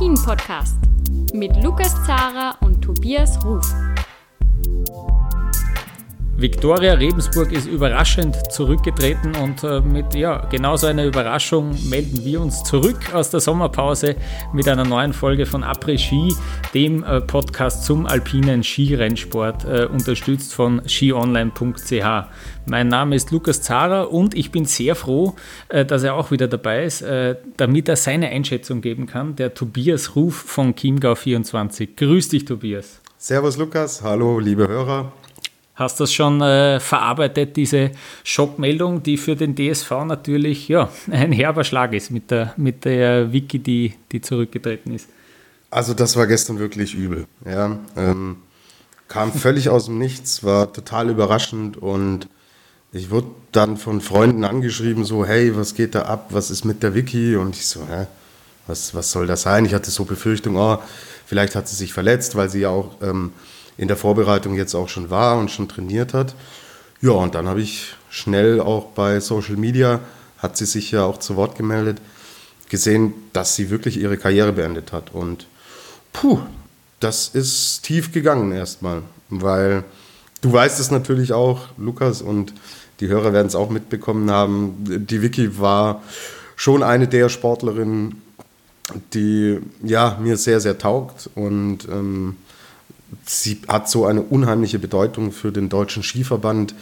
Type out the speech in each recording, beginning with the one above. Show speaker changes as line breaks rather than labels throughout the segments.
Après-Ski, der Alpin-Podcast mit Lukas Zara und Tobias Ruf.
Viktoria Rebensburg ist überraschend zurückgetreten und äh, mit ja, genauso einer Überraschung melden wir uns zurück aus der Sommerpause mit einer neuen Folge von Après Ski, dem äh, Podcast zum alpinen Skirennsport, äh, unterstützt von skionline.ch. Mein Name ist Lukas Zara und ich bin sehr froh, dass er auch wieder dabei ist, damit er seine Einschätzung geben kann, der Tobias Ruf von Chiemgau24. Grüß dich, Tobias.
Servus, Lukas. Hallo, liebe Hörer.
Hast du das schon äh, verarbeitet, diese Schockmeldung, die für den DSV natürlich ja, ein herber Schlag ist mit der, mit der Wiki, die, die zurückgetreten ist?
Also das war gestern wirklich übel. Ja, ähm, kam völlig aus dem Nichts, war total überraschend und ich wurde dann von Freunden angeschrieben, so, hey, was geht da ab, was ist mit der Wiki? Und ich so, hä, was, was soll das sein? Ich hatte so Befürchtung, oh, vielleicht hat sie sich verletzt, weil sie ja auch... Ähm, in der Vorbereitung jetzt auch schon war und schon trainiert hat. Ja, und dann habe ich schnell auch bei Social Media, hat sie sich ja auch zu Wort gemeldet, gesehen, dass sie wirklich ihre Karriere beendet hat. Und puh, das ist tief gegangen erstmal, weil du weißt es natürlich auch, Lukas, und die Hörer werden es auch mitbekommen haben, die Vicky war schon eine der Sportlerinnen, die ja mir sehr, sehr taugt und ähm, sie hat so eine unheimliche Bedeutung für den deutschen Skiverband,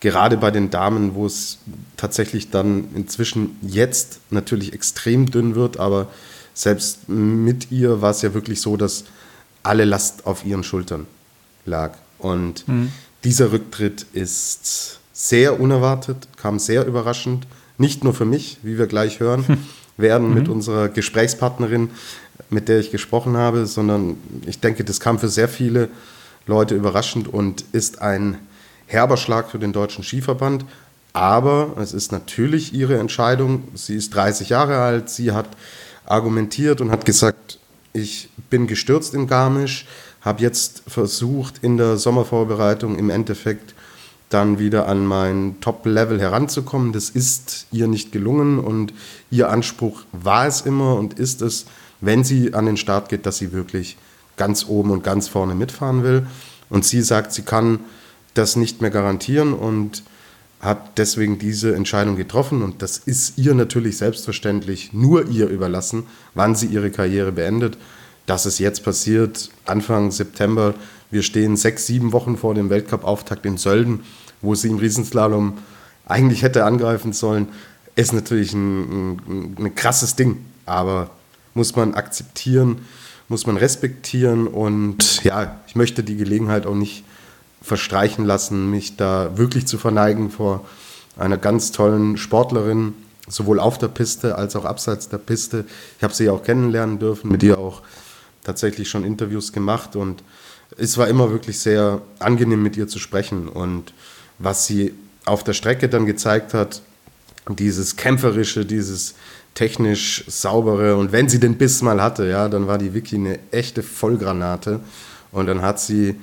gerade bei den Damen, wo es tatsächlich dann inzwischen jetzt natürlich extrem dünn wird, aber selbst mit ihr war es ja wirklich so, dass alle Last auf ihren Schultern lag. Und mhm. dieser Rücktritt ist sehr unerwartet, kam sehr überraschend, nicht nur für mich, wie wir gleich hören werden mhm. mit unserer Gesprächspartnerin, mit der ich gesprochen habe, sondern ich denke, das kam für sehr viele Leute überraschend und ist ein herber Schlag für den deutschen Skiverband. Aber es ist natürlich ihre Entscheidung. Sie ist 30 Jahre alt. Sie hat argumentiert und hat gesagt, ich bin gestürzt in Garmisch, habe jetzt versucht, in der Sommervorbereitung im Endeffekt dann wieder an mein Top-Level heranzukommen. Das ist ihr nicht gelungen und ihr Anspruch war es immer und ist es, wenn sie an den Start geht, dass sie wirklich ganz oben und ganz vorne mitfahren will. Und sie sagt, sie kann das nicht mehr garantieren und hat deswegen diese Entscheidung getroffen. Und das ist ihr natürlich selbstverständlich nur ihr überlassen, wann sie ihre Karriere beendet. Dass es jetzt passiert, Anfang September, wir stehen sechs, sieben Wochen vor dem Weltcup-Auftakt in Sölden, wo sie im Riesenslalom eigentlich hätte angreifen sollen, ist natürlich ein, ein, ein krasses Ding. Aber muss man akzeptieren, muss man respektieren und ja, ich möchte die Gelegenheit auch nicht verstreichen lassen, mich da wirklich zu verneigen vor einer ganz tollen Sportlerin, sowohl auf der Piste als auch abseits der Piste. Ich habe sie auch kennenlernen dürfen, mit ihr auch tatsächlich schon Interviews gemacht und es war immer wirklich sehr angenehm mit ihr zu sprechen und was sie auf der Strecke dann gezeigt hat, dieses kämpferische, dieses technisch saubere. Und wenn sie den Biss mal hatte, ja, dann war die Vicky eine echte Vollgranate. Und dann hat sie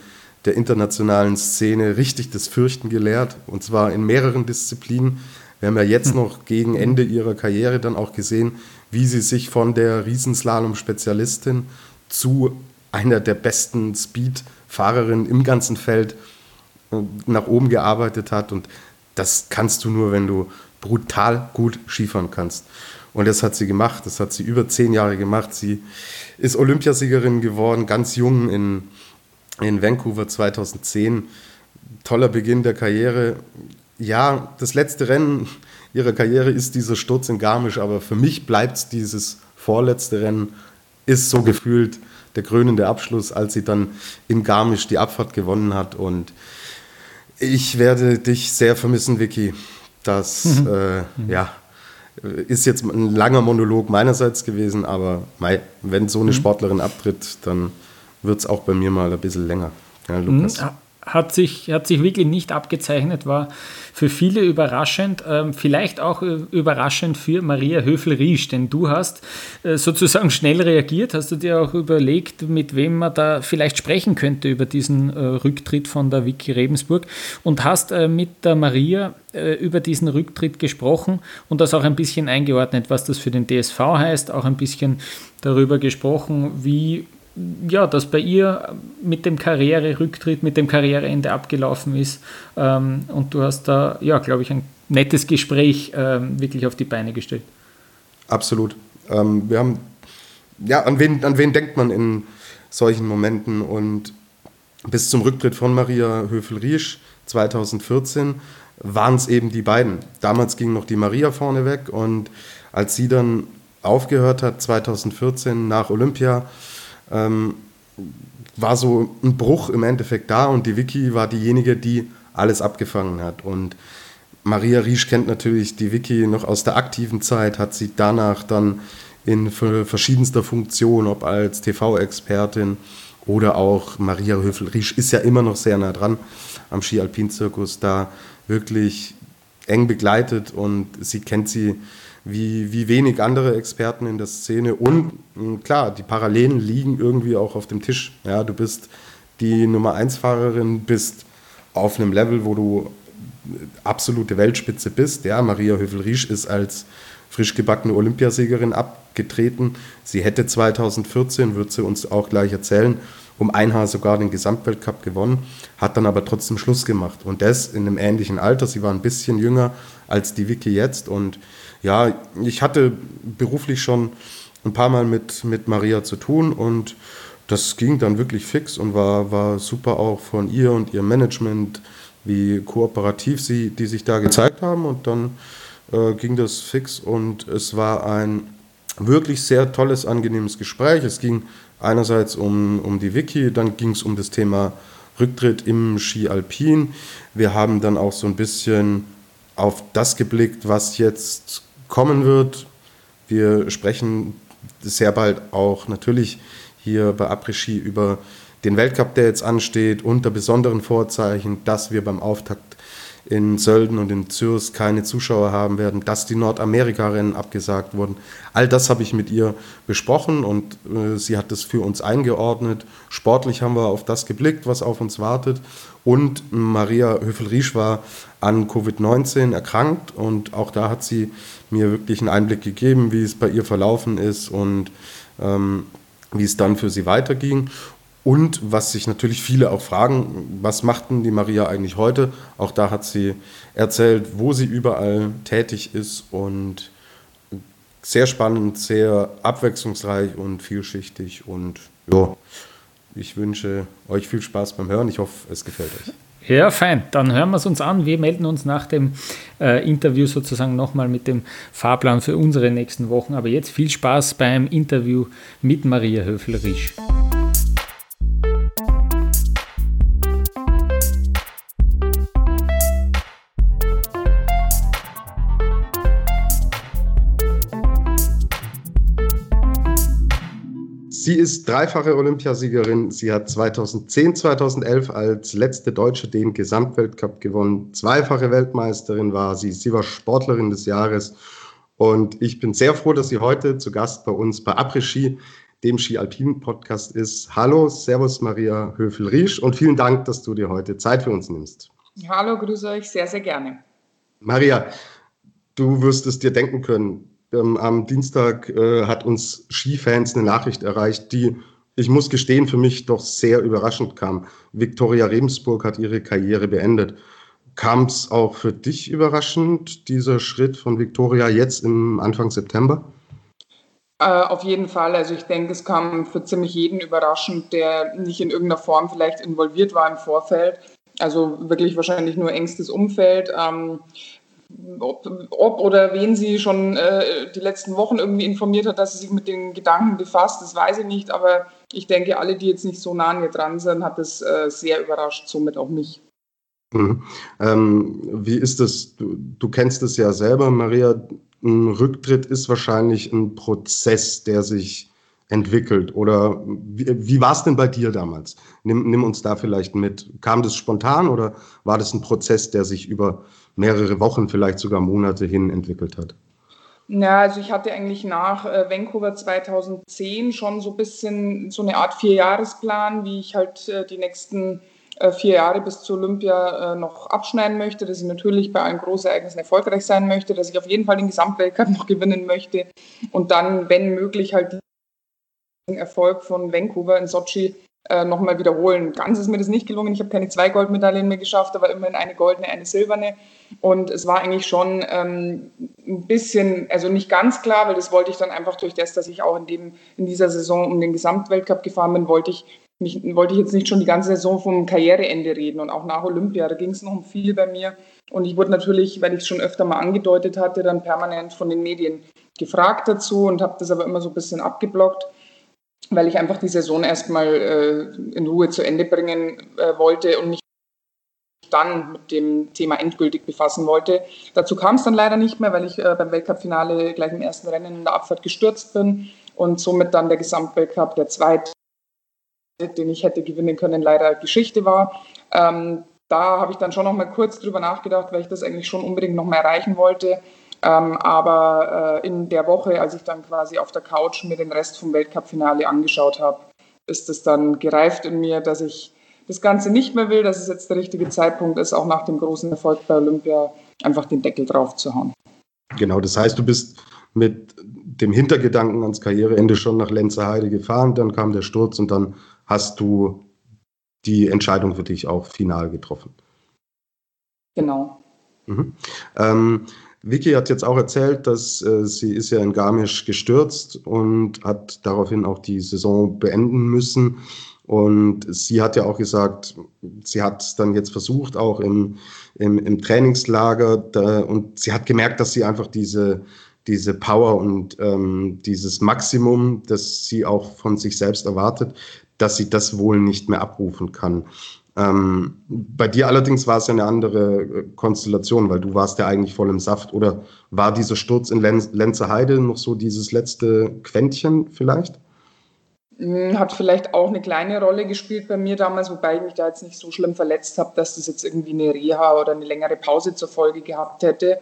der internationalen Szene richtig das Fürchten gelehrt. Und zwar in mehreren Disziplinen. Wir haben ja jetzt noch gegen Ende ihrer Karriere dann auch gesehen, wie sie sich von der Riesenslalom-Spezialistin zu einer der besten Speed-Fahrerinnen im ganzen Feld äh, nach oben gearbeitet hat. Und das kannst du nur, wenn du brutal gut Skifahren kannst. Und das hat sie gemacht, das hat sie über zehn Jahre gemacht. Sie ist Olympiasiegerin geworden, ganz jung in, in Vancouver 2010. Toller Beginn der Karriere. Ja, das letzte Rennen ihrer Karriere ist dieser Sturz in Garmisch, aber für mich bleibt es dieses vorletzte Rennen, ist so gefühlt der krönende Abschluss, als sie dann in Garmisch die Abfahrt gewonnen hat. Und ich werde dich sehr vermissen, Vicky. Das, mhm. äh, ja, ist jetzt ein langer Monolog meinerseits gewesen, aber wenn so eine mhm. Sportlerin abtritt, dann wird es auch bei mir mal ein bisschen länger.
Ja, Lukas. Mhm. Hat sich, hat sich wirklich nicht abgezeichnet, war für viele überraschend, ähm, vielleicht auch äh, überraschend für Maria Höfel-Riesch, denn du hast äh, sozusagen schnell reagiert, hast du dir auch überlegt, mit wem man da vielleicht sprechen könnte über diesen äh, Rücktritt von der Vicky Rebensburg? Und hast äh, mit der Maria äh, über diesen Rücktritt gesprochen und das auch ein bisschen eingeordnet, was das für den DSV heißt, auch ein bisschen darüber gesprochen, wie ja, das bei ihr mit dem Karriererücktritt, mit dem Karriereende abgelaufen ist. Ähm, und du hast da, ja, glaube ich, ein nettes Gespräch ähm, wirklich auf die Beine gestellt.
Absolut. Ähm, wir haben, ja, an wen, an wen denkt man in solchen Momenten? Und bis zum Rücktritt von Maria Höfel-Riesch 2014 waren es eben die beiden. Damals ging noch die Maria vorne weg und als sie dann aufgehört hat, 2014 nach Olympia, ähm, war so ein Bruch im Endeffekt da und die Vicky war diejenige, die alles abgefangen hat. Und Maria Riesch kennt natürlich die Vicky noch aus der aktiven Zeit, hat sie danach dann in verschiedenster Funktion, ob als TV-Expertin oder auch Maria Höfel-Riesch ist ja immer noch sehr nah dran am Ski-Alpin-Zirkus, da wirklich eng begleitet und sie kennt sie wie, wie wenig andere Experten in der Szene. Und klar, die Parallelen liegen irgendwie auch auf dem Tisch. Ja, du bist die Nummer 1 Fahrerin, bist auf einem Level, wo du absolute Weltspitze bist. Ja, Maria Hövel-Riesch ist als frisch gebackene Olympiasiegerin abgetreten. Sie hätte 2014, wird sie uns auch gleich erzählen, um ein Haar sogar den Gesamtweltcup gewonnen, hat dann aber trotzdem Schluss gemacht. Und das in einem ähnlichen Alter. Sie war ein bisschen jünger als die Vicky jetzt und ja, ich hatte beruflich schon ein paar Mal mit, mit Maria zu tun und das ging dann wirklich fix und war, war super auch von ihr und ihrem Management, wie kooperativ sie, die sich da gezeigt haben und dann äh, ging das fix und es war ein wirklich sehr tolles, angenehmes Gespräch. Es ging einerseits um, um die Wiki, dann ging es um das Thema Rücktritt im Ski Alpin. Wir haben dann auch so ein bisschen auf das geblickt, was jetzt kommen wird. Wir sprechen sehr bald auch natürlich hier bei Après-Ski über den Weltcup, der jetzt ansteht, unter besonderen Vorzeichen, dass wir beim Auftakt in Sölden und in Zürs keine Zuschauer haben werden, dass die Nordamerika-Rennen abgesagt wurden. All das habe ich mit ihr besprochen und äh, sie hat es für uns eingeordnet. Sportlich haben wir auf das geblickt, was auf uns wartet. Und Maria Höfel-Riesch war an Covid-19 erkrankt und auch da hat sie mir wirklich einen Einblick gegeben, wie es bei ihr verlaufen ist und ähm, wie es dann für sie weiterging. Und was sich natürlich viele auch fragen, was macht denn die Maria eigentlich heute? Auch da hat sie erzählt, wo sie überall tätig ist und sehr spannend, sehr abwechslungsreich und vielschichtig. Und ja, ich wünsche euch viel Spaß beim Hören. Ich hoffe, es gefällt euch.
Ja, fein. Dann hören wir es uns an. Wir melden uns nach dem äh, Interview sozusagen nochmal mit dem Fahrplan für unsere nächsten Wochen. Aber jetzt viel Spaß beim Interview mit Maria Höfel-Risch.
Sie ist dreifache Olympiasiegerin. Sie hat 2010, 2011 als letzte Deutsche den Gesamtweltcup gewonnen. Zweifache Weltmeisterin war sie. Sie war Sportlerin des Jahres. Und ich bin sehr froh, dass sie heute zu Gast bei uns bei Après-Ski, dem Ski-Alpin-Podcast ist. Hallo, Servus Maria Höfel-Riesch und vielen Dank, dass du dir heute Zeit für uns nimmst.
Hallo, grüße euch sehr, sehr gerne.
Maria, du wirst es dir denken können, ähm, am Dienstag äh, hat uns Skifans eine Nachricht erreicht, die, ich muss gestehen, für mich doch sehr überraschend kam. Viktoria Rebensburg hat ihre Karriere beendet. Kam es auch für dich überraschend, dieser Schritt von Viktoria jetzt im Anfang September?
Äh, auf jeden Fall. Also ich denke, es kam für ziemlich jeden überraschend, der nicht in irgendeiner Form vielleicht involviert war im Vorfeld. Also wirklich wahrscheinlich nur engstes Umfeld. Ähm, ob, ob, oder wen sie schon äh, die letzten Wochen irgendwie informiert hat, dass sie sich mit den Gedanken befasst, das weiß ich nicht, aber ich denke, alle, die jetzt nicht so nah an ihr dran sind, hat das äh, sehr überrascht, somit auch mich.
Mhm. Ähm, wie ist das? Du, du kennst es ja selber, Maria. Ein Rücktritt ist wahrscheinlich ein Prozess, der sich entwickelt? Oder wie, wie war es denn bei dir damals? Nimm, nimm uns da vielleicht mit. Kam das spontan oder war das ein Prozess, der sich über mehrere Wochen, vielleicht sogar Monate hin entwickelt hat?
Ja, also ich hatte eigentlich nach äh, Vancouver 2010 schon so ein bisschen so eine Art Vierjahresplan, wie ich halt äh, die nächsten äh, vier Jahre bis zur Olympia noch abschneiden möchte, dass ich natürlich bei allen Großereignissen erfolgreich sein möchte, dass ich auf jeden Fall den Gesamtweltcup noch gewinnen möchte und dann, wenn möglich, halt den Erfolg von Vancouver in Sochi äh, nochmal wiederholen. Ganz ist mir das nicht gelungen. Ich habe keine zwei Goldmedaillen mehr geschafft, aber immerhin eine goldene, eine silberne. Und es war eigentlich schon ähm, ein bisschen, also nicht ganz klar, weil das wollte ich dann einfach durch das, dass ich auch in, dem, in dieser Saison um den Gesamtweltcup gefahren bin, wollte ich mich, wollte ich jetzt nicht schon die ganze Saison vom Karriereende reden und auch nach Olympia, da ging es noch um viel bei mir. Und ich wurde natürlich, weil ich es schon öfter mal angedeutet hatte, dann permanent von den Medien gefragt dazu und habe das aber immer so ein bisschen abgeblockt weil ich einfach die Saison erstmal äh, in Ruhe zu Ende bringen äh, wollte und mich dann mit dem Thema endgültig befassen wollte. Dazu kam es dann leider nicht mehr, weil ich äh, beim Weltcup-Finale gleich im ersten Rennen in der Abfahrt gestürzt bin und somit dann der Gesamtweltcup, der zweite, den ich hätte gewinnen können, leider Geschichte war. Ähm, da habe ich dann schon noch mal kurz drüber nachgedacht, weil ich das eigentlich schon unbedingt noch mal erreichen wollte. Ähm, aber äh, in der Woche, als ich dann quasi auf der Couch mir den Rest vom Weltcup-Finale angeschaut habe, ist es dann gereift in mir, dass ich das Ganze nicht mehr will, dass es jetzt der richtige Zeitpunkt ist, auch nach dem großen Erfolg bei Olympia einfach den Deckel drauf zu hauen.
Genau, das heißt, du bist mit dem Hintergedanken ans Karriereende schon nach Lenzerheide gefahren, dann kam der Sturz und dann hast du die Entscheidung für dich auch final getroffen.
Genau.
Mhm. Ähm, Vicky hat jetzt auch erzählt, dass äh, sie ist ja in Garmisch gestürzt und hat daraufhin auch die Saison beenden müssen. Und sie hat ja auch gesagt, sie hat es dann jetzt versucht, auch im, im, im Trainingslager. Da, und sie hat gemerkt, dass sie einfach diese, diese Power und ähm, dieses Maximum, das sie auch von sich selbst erwartet, dass sie das wohl nicht mehr abrufen kann. Ähm, bei dir allerdings war es ja eine andere äh, Konstellation, weil du warst ja eigentlich voll im Saft. Oder war dieser Sturz in Lenz, Lenzerheide noch so dieses letzte Quäntchen vielleicht?
Hm, hat vielleicht auch eine kleine Rolle gespielt bei mir damals, wobei ich mich da jetzt nicht so schlimm verletzt habe, dass das jetzt irgendwie eine Reha oder eine längere Pause zur Folge gehabt hätte.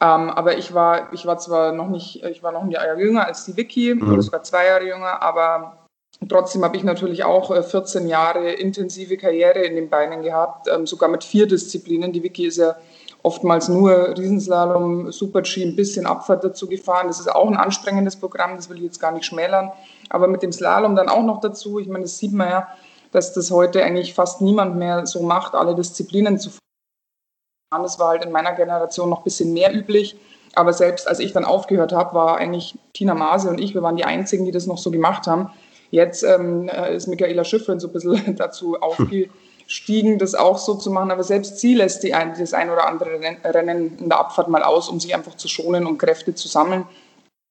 Ähm, aber ich war, ich war zwar noch nicht, ich war noch ein Jahr jünger als die Vicky, mhm. oder sogar zwei Jahre jünger, aber Trotzdem habe ich natürlich auch 14 äh, Jahre intensive Karriere in den Beinen gehabt, ähm, sogar mit vier Disziplinen. Die Wiki ist ja oftmals nur Riesenslalom, Super-G, ein bisschen Abfahrt dazu gefahren. Das ist auch ein anstrengendes Programm, das will ich jetzt gar nicht schmälern. Aber mit dem Slalom dann auch noch dazu. Ich meine, das sieht man ja, dass das heute eigentlich fast niemand mehr so macht, alle Disziplinen zu fahren. Das war halt in meiner Generation noch ein bisschen mehr üblich. Aber selbst als ich dann aufgehört habe, war eigentlich Tina Maase und ich, wir waren die Einzigen, die das noch so gemacht haben. Jetzt ähm, äh, ist Michaela Schiffrin so ein bisschen dazu aufgestiegen, das auch so zu machen. Aber selbst sie lässt die ein, das ein oder andere Rennen in der Abfahrt mal aus, um sich einfach zu schonen und Kräfte zu sammeln.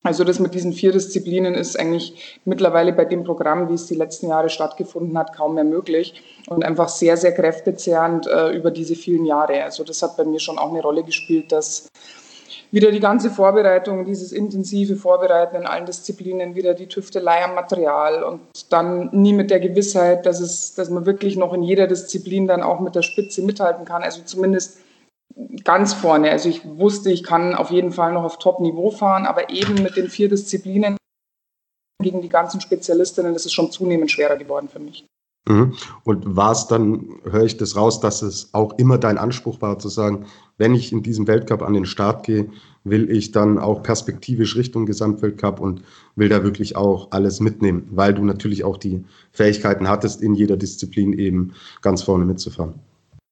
Also das mit diesen vier Disziplinen ist eigentlich mittlerweile bei dem Programm, wie es die letzten Jahre stattgefunden hat, kaum mehr möglich und einfach sehr, sehr kräftezehrend äh, über diese vielen Jahre. Also das hat bei mir schon auch eine Rolle gespielt, dass wieder die ganze Vorbereitung, dieses intensive Vorbereiten in allen Disziplinen, wieder die Tüftelei am Material und dann nie mit der Gewissheit, dass, es, dass man wirklich noch in jeder Disziplin dann auch mit der Spitze mithalten kann. Also zumindest ganz vorne. Also ich wusste, ich kann auf jeden Fall noch auf Top-Niveau fahren, aber eben mit den vier Disziplinen gegen die ganzen Spezialistinnen, das ist schon zunehmend schwerer geworden für mich.
Mhm. Und war es dann, höre ich das raus, dass es auch immer dein Anspruch war, zu sagen, wenn ich in diesem Weltcup an den Start gehe, will ich dann auch perspektivisch Richtung Gesamtweltcup und will da wirklich auch alles mitnehmen, weil du natürlich auch die Fähigkeiten hattest, in jeder Disziplin eben ganz vorne mitzufahren.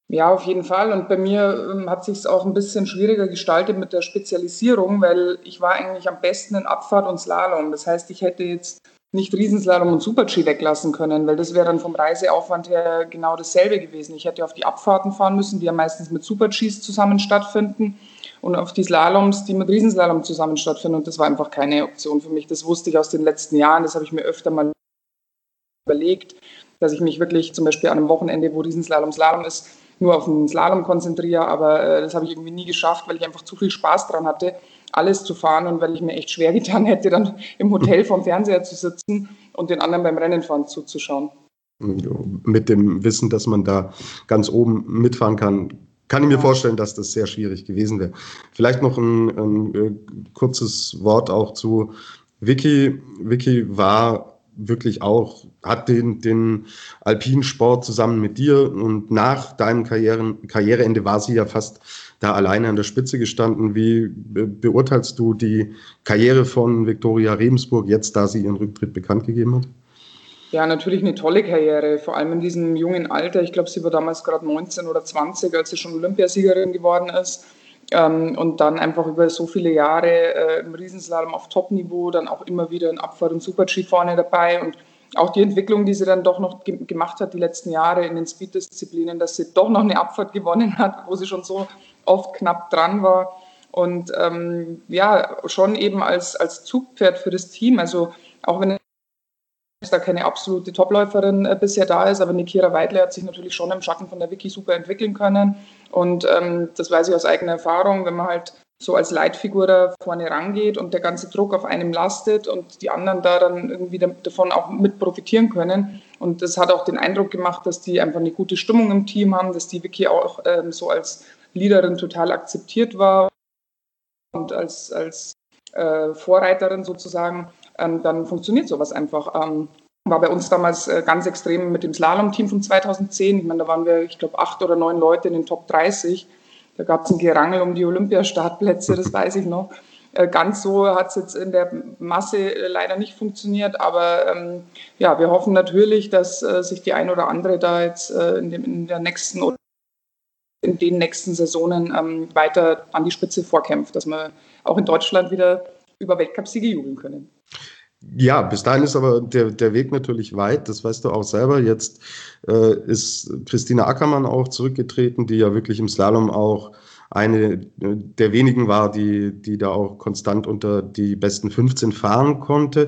Ja, auf jeden Fall. Und bei mir ähm, hat sich es auch ein bisschen schwieriger gestaltet mit der Spezialisierung, weil ich war eigentlich am besten in Abfahrt und Slalom. Das heißt, ich hätte jetzt nicht Riesenslalom und Super-G weglassen können, weil das wäre dann vom Reiseaufwand her genau dasselbe gewesen. Ich hätte auf die Abfahrten fahren müssen, die ja meistens mit Super-Gs zusammen stattfinden und auf die Slaloms, die mit Riesenslalom zusammen stattfinden. Und das war einfach keine Option für mich. Das wusste ich aus den letzten Jahren. Das habe ich mir öfter mal überlegt, dass ich mich wirklich zum Beispiel an einem Wochenende, wo Riesenslalom Slalom ist, nur auf den Slalom konzentriere. Aber äh, das habe ich irgendwie nie geschafft, weil ich einfach zu viel Spaß dran hatte alles zu fahren und weil ich mir echt schwer getan hätte, dann im Hotel vorm Fernseher zu sitzen und den anderen beim Rennenfahren zuzuschauen.
Mit dem Wissen, dass man da ganz oben mitfahren kann, kann ich mir vorstellen, dass das sehr schwierig gewesen wäre. Vielleicht noch ein, ein, ein äh, kurzes Wort auch zu Vicky. Vicky war wirklich auch, hat den, den alpinen Sport zusammen mit dir und nach deinem Karrieren, Karriereende war sie ja fast da alleine an der Spitze gestanden. Wie beurteilst du die Karriere von Viktoria Rebensburg jetzt, da sie ihren Rücktritt bekannt gegeben hat?
Ja, natürlich eine tolle Karriere, vor allem in diesem jungen Alter. Ich glaube, sie war damals gerade 19 oder 20, als sie schon Olympiasiegerin geworden ist. Ähm, und dann einfach über so viele Jahre äh, im Riesenslalom auf Top-Niveau, dann auch immer wieder in Abfahrt und Super-G vorne dabei und auch die Entwicklung, die sie dann doch noch ge gemacht hat die letzten Jahre in den Speed-Disziplinen, dass sie doch noch eine Abfahrt gewonnen hat, wo sie schon so oft knapp dran war. Und ähm, ja, schon eben als, als Zugpferd für das Team. Also auch wenn da keine absolute Topläuferin äh, bisher da ist, aber Nikira Weidle hat sich natürlich schon im Schatten von der Wiki super entwickeln können. Und ähm, das weiß ich aus eigener Erfahrung, wenn man halt so als Leitfigur da vorne rangeht und der ganze Druck auf einem lastet und die anderen da dann irgendwie davon auch mit profitieren können. Und das hat auch den Eindruck gemacht, dass die einfach eine gute Stimmung im Team haben, dass die Vicky auch ähm, so als Leaderin total akzeptiert war und als, als äh, Vorreiterin sozusagen ähm, dann funktioniert sowas einfach. Ähm, war bei uns damals äh, ganz extrem mit dem Slalom-Team von 2010. Ich meine, da waren wir, ich glaube, acht oder neun Leute in den Top 30. Da gab es ein Gerangel um die Olympiastartplätze, das weiß ich noch. Äh, ganz so hat es jetzt in der Masse äh, leider nicht funktioniert, aber ähm, ja, wir hoffen natürlich, dass äh, sich die ein oder andere da jetzt äh, in, dem, in der nächsten oder in den nächsten Saisonen ähm, weiter an die Spitze vorkämpft, dass wir auch in Deutschland wieder über Weltcupsiege jubeln können.
Ja, bis dahin ist aber der, der Weg natürlich weit, das weißt du auch selber. Jetzt äh, ist Christina Ackermann auch zurückgetreten, die ja wirklich im Slalom auch eine der wenigen war, die, die da auch konstant unter die besten 15 fahren konnte.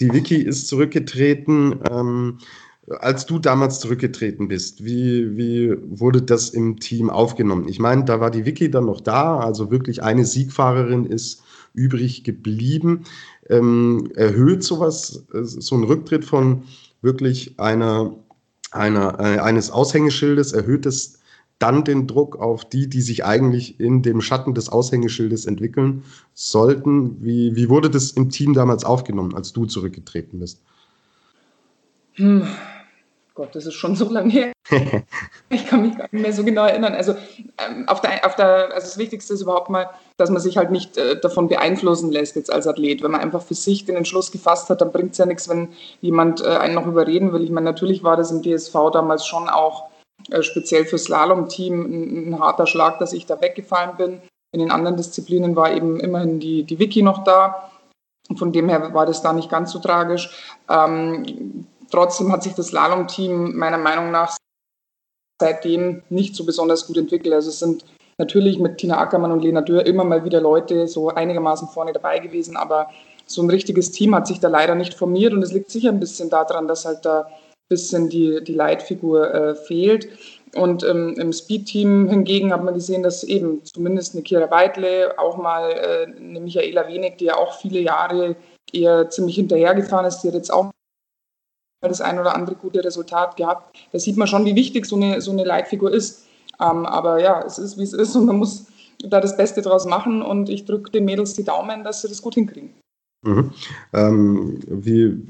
Die Vicky ist zurückgetreten. Ähm, als du damals zurückgetreten bist, wie, wie wurde das im Team aufgenommen? Ich meine, da war die Vicky dann noch da, also wirklich eine Siegfahrerin ist übrig geblieben. Ähm, erhöht sowas, äh, so ein Rücktritt von wirklich einer, einer, äh, eines Aushängeschildes, erhöht es dann den Druck auf die, die sich eigentlich in dem Schatten des Aushängeschildes entwickeln sollten. Wie, wie wurde das im Team damals aufgenommen, als du zurückgetreten bist?
Hm, Gott, das ist schon so lange her. ich kann mich gar nicht mehr so genau erinnern. Also, ähm, auf der, auf der, also das Wichtigste ist überhaupt mal, dass man sich halt nicht äh, davon beeinflussen lässt jetzt als Athlet. Wenn man einfach für sich den Entschluss gefasst hat, dann bringt es ja nichts, wenn jemand äh, einen noch überreden will. Ich meine, natürlich war das im DSV damals schon auch äh, speziell für Slalom-Team ein, ein, harter Schlag, dass ich da weggefallen bin. In den anderen Disziplinen war eben immerhin die, die Wiki noch da. Von dem her war das da nicht ganz so tragisch. Ähm, Trotzdem hat sich das Slalom-Team meiner Meinung nach seitdem nicht so besonders gut entwickelt. Also es sind natürlich mit Tina Ackermann und Lena Dürr immer mal wieder Leute so einigermaßen vorne dabei gewesen, aber so ein richtiges Team hat sich da leider nicht formiert und es liegt sicher ein bisschen daran, dass halt da ein bisschen die, die Leitfigur äh, fehlt. Und ähm, im Speed-Team hingegen hat man gesehen, dass eben zumindest eine Kira Weidle, auch mal äh, eine Michaela Wenig, die ja auch viele Jahre eher ziemlich hinterhergefahren ist, die hat jetzt auch das ein oder andere gute Resultat gehabt. Da sieht man schon, wie wichtig so eine, so eine Leitfigur ist. Ähm, aber ja, es ist, wie es ist und man muss da das Beste draus machen und ich drücke den Mädels die Daumen, dass sie das gut hinkriegen.
Mhm. Ähm, wie,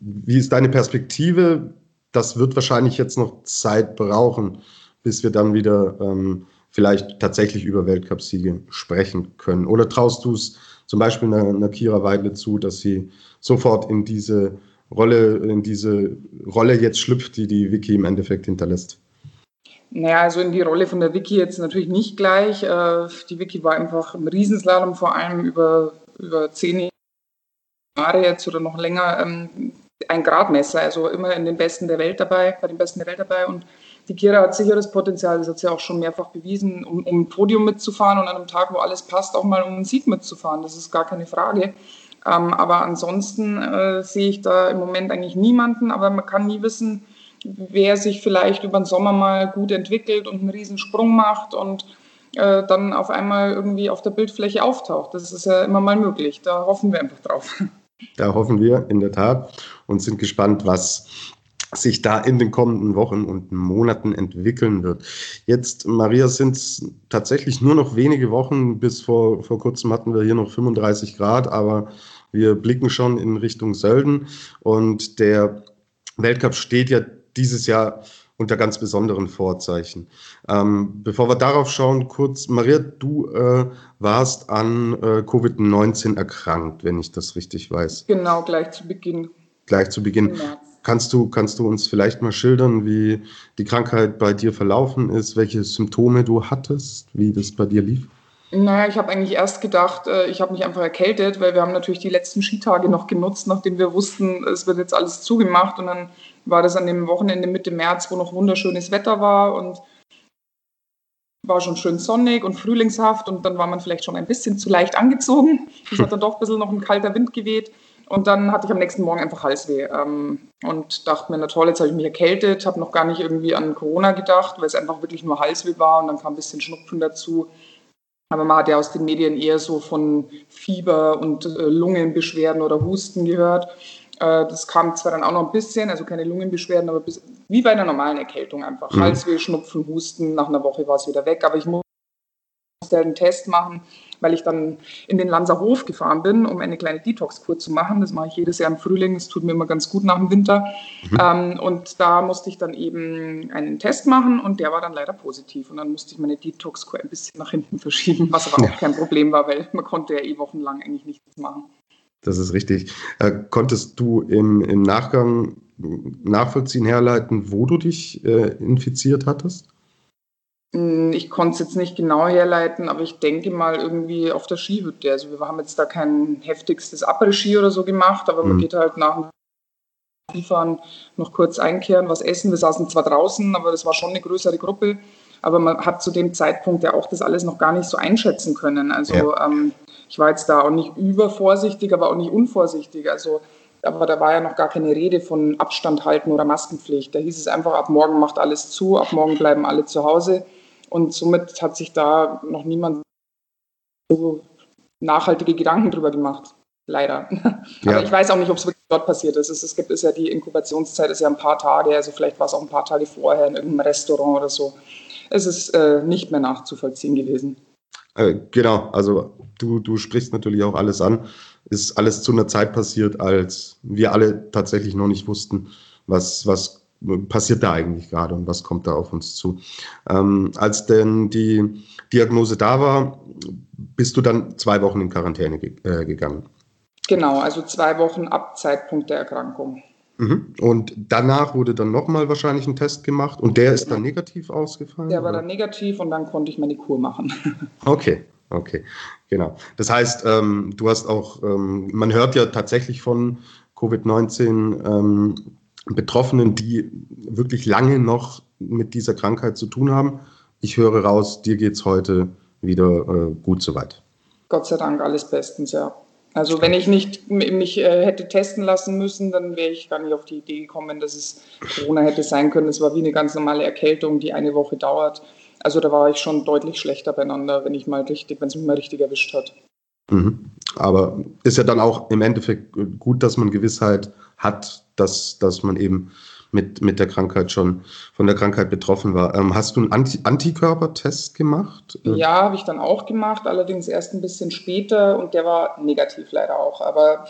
wie ist deine Perspektive? Das wird wahrscheinlich jetzt noch Zeit brauchen, bis wir dann wieder ähm, vielleicht tatsächlich über Weltcupsiege sprechen können. Oder traust du es zum Beispiel einer, einer Kira Weidle zu, dass sie sofort in diese Rolle, in diese Rolle jetzt schlüpft, die die Wiki im Endeffekt hinterlässt?
Naja, also in die Rolle von der Wiki jetzt natürlich nicht gleich. Äh, die Wiki war einfach im Riesenslalom vor allem über, über zehn Jahre jetzt oder noch länger ähm, ein Gradmesser, also immer in den Besten der Welt dabei, bei den Besten der Welt dabei. Und die Kira hat sicher das Potenzial, das hat sie auch schon mehrfach bewiesen, um, um ein Podium mitzufahren und an einem Tag, wo alles passt, auch mal um einen Sieg mitzufahren. Das ist gar keine Frage. Ähm, aber ansonsten äh, sehe ich da im Moment eigentlich niemanden, aber man kann nie wissen, wer sich vielleicht über den Sommer mal gut entwickelt und einen Riesensprung macht und äh, dann auf einmal irgendwie auf der Bildfläche auftaucht. Das ist ja immer mal möglich. Da hoffen wir einfach drauf.
Da hoffen wir in der Tat und sind gespannt, was sich da in den kommenden Wochen und Monaten entwickeln wird. Jetzt, Maria, sind es tatsächlich nur noch wenige Wochen. Bis vor, vor kurzem hatten wir hier noch 35 Grad, aber wir blicken schon in Richtung Sölden. Und der Weltcup steht ja dieses Jahr unter ganz besonderen Vorzeichen. Ähm, bevor wir darauf schauen, kurz, Maria, du äh, warst an äh, Covid-19 erkrankt, wenn ich das richtig weiß.
Genau, gleich zu Beginn.
Gleich zu Beginn. Kannst du, kannst du uns vielleicht mal schildern, wie die Krankheit bei dir verlaufen ist, welche Symptome du hattest, wie das bei dir lief?
Naja, ich habe eigentlich erst gedacht, äh, ich habe mich einfach erkältet, weil wir haben natürlich die letzten Skitage noch genutzt, nachdem wir wussten, es wird jetzt alles zugemacht. Und dann war das an dem Wochenende Mitte März, wo noch wunderschönes Wetter war und war schon schön sonnig und frühlingshaft und dann war man vielleicht schon ein bisschen zu leicht angezogen. Es hat dann doch ein bisschen noch ein kalter Wind geweht. Und dann hatte ich am nächsten Morgen einfach Halsweh ähm, und dachte mir, na toll, jetzt habe ich mich erkältet, habe noch gar nicht irgendwie an Corona gedacht, weil es einfach wirklich nur Halsweh war und dann kam ein bisschen Schnupfen dazu. Aber man hat ja aus den Medien eher so von Fieber und äh, Lungenbeschwerden oder Husten gehört. Äh, das kam zwar dann auch noch ein bisschen, also keine Lungenbeschwerden, aber bis, wie bei einer normalen Erkältung einfach. Mhm. Halsweh, Schnupfen, Husten, nach einer Woche war es wieder weg. Aber ich musste einen Test machen weil ich dann in den Lanzerhof gefahren bin, um eine kleine Detox-Kur zu machen. Das mache ich jedes Jahr im Frühling. Es tut mir immer ganz gut nach dem Winter. Mhm. Ähm, und da musste ich dann eben einen Test machen und der war dann leider positiv. Und dann musste ich meine Detox-Kur ein bisschen nach hinten verschieben, was aber auch kein Problem war, weil man konnte ja eh wochenlang eigentlich nichts machen.
Das ist richtig. Äh, konntest du im, im Nachgang nachvollziehen, herleiten, wo du dich äh, infiziert hattest?
Hm, ich konnte es jetzt nicht genau herleiten, aber ich denke mal irgendwie auf der Skihütte. Also wir haben jetzt da kein heftigstes Après-Ski oder so gemacht, aber mhm. man geht halt nach dem Skifahren noch kurz einkehren, was essen. Wir saßen zwar draußen, aber das war schon eine größere Gruppe. Aber man hat zu dem Zeitpunkt ja auch das alles noch gar nicht so einschätzen können. Also ja. ähm, ich war jetzt da auch nicht übervorsichtig, aber auch nicht unvorsichtig. Also aber da war ja noch gar keine Rede von Abstand halten oder Maskenpflicht. Da hieß es einfach, ab morgen macht alles zu, ab morgen bleiben alle zu Hause. Und somit hat sich da noch niemand so nachhaltige Gedanken drüber gemacht. Leider. Ja. Aber ich weiß auch nicht, ob es wirklich dort passiert ist. Es gibt ist ja die Inkubationszeit ist ja ein paar Tage, also vielleicht war es auch ein paar Tage vorher in irgendeinem Restaurant oder so. Es ist äh, nicht mehr nachzuvollziehen gewesen.
Äh, genau, also du, du sprichst natürlich auch alles an. Ist alles zu einer Zeit passiert, als wir alle tatsächlich noch nicht wussten, was, was passiert da eigentlich gerade und was kommt da auf uns zu. Ähm, als denn die Diagnose da war, bist du dann zwei Wochen in Quarantäne ge äh, gegangen.
Genau, also zwei Wochen ab Zeitpunkt der Erkrankung.
Mhm. Und danach wurde dann nochmal wahrscheinlich ein Test gemacht und der ist dann negativ ausgefallen?
Der war oder? dann negativ und dann konnte ich meine Kur machen.
Okay, okay, genau. Das heißt, ähm, du hast auch, ähm, man hört ja tatsächlich von Covid-19 ähm, Betroffenen, die wirklich lange noch mit dieser Krankheit zu tun haben. Ich höre raus, dir geht es heute wieder äh, gut soweit.
Gott sei Dank alles bestens, ja. Also wenn ich nicht mich äh, hätte testen lassen müssen, dann wäre ich gar nicht auf die Idee gekommen, dass es Corona hätte sein können. Es war wie eine ganz normale Erkältung, die eine Woche dauert. Also da war ich schon deutlich schlechter beieinander, wenn ich mal richtig, wenn es mich mal richtig erwischt hat.
Mhm. Aber ist ja dann auch im Endeffekt gut, dass man Gewissheit hat, dass, dass man eben mit, mit der Krankheit schon von der Krankheit betroffen war. Ähm, hast du einen Anti Antikörpertest gemacht?
Ja, habe ich dann auch gemacht, allerdings erst ein bisschen später und der war negativ leider auch. Aber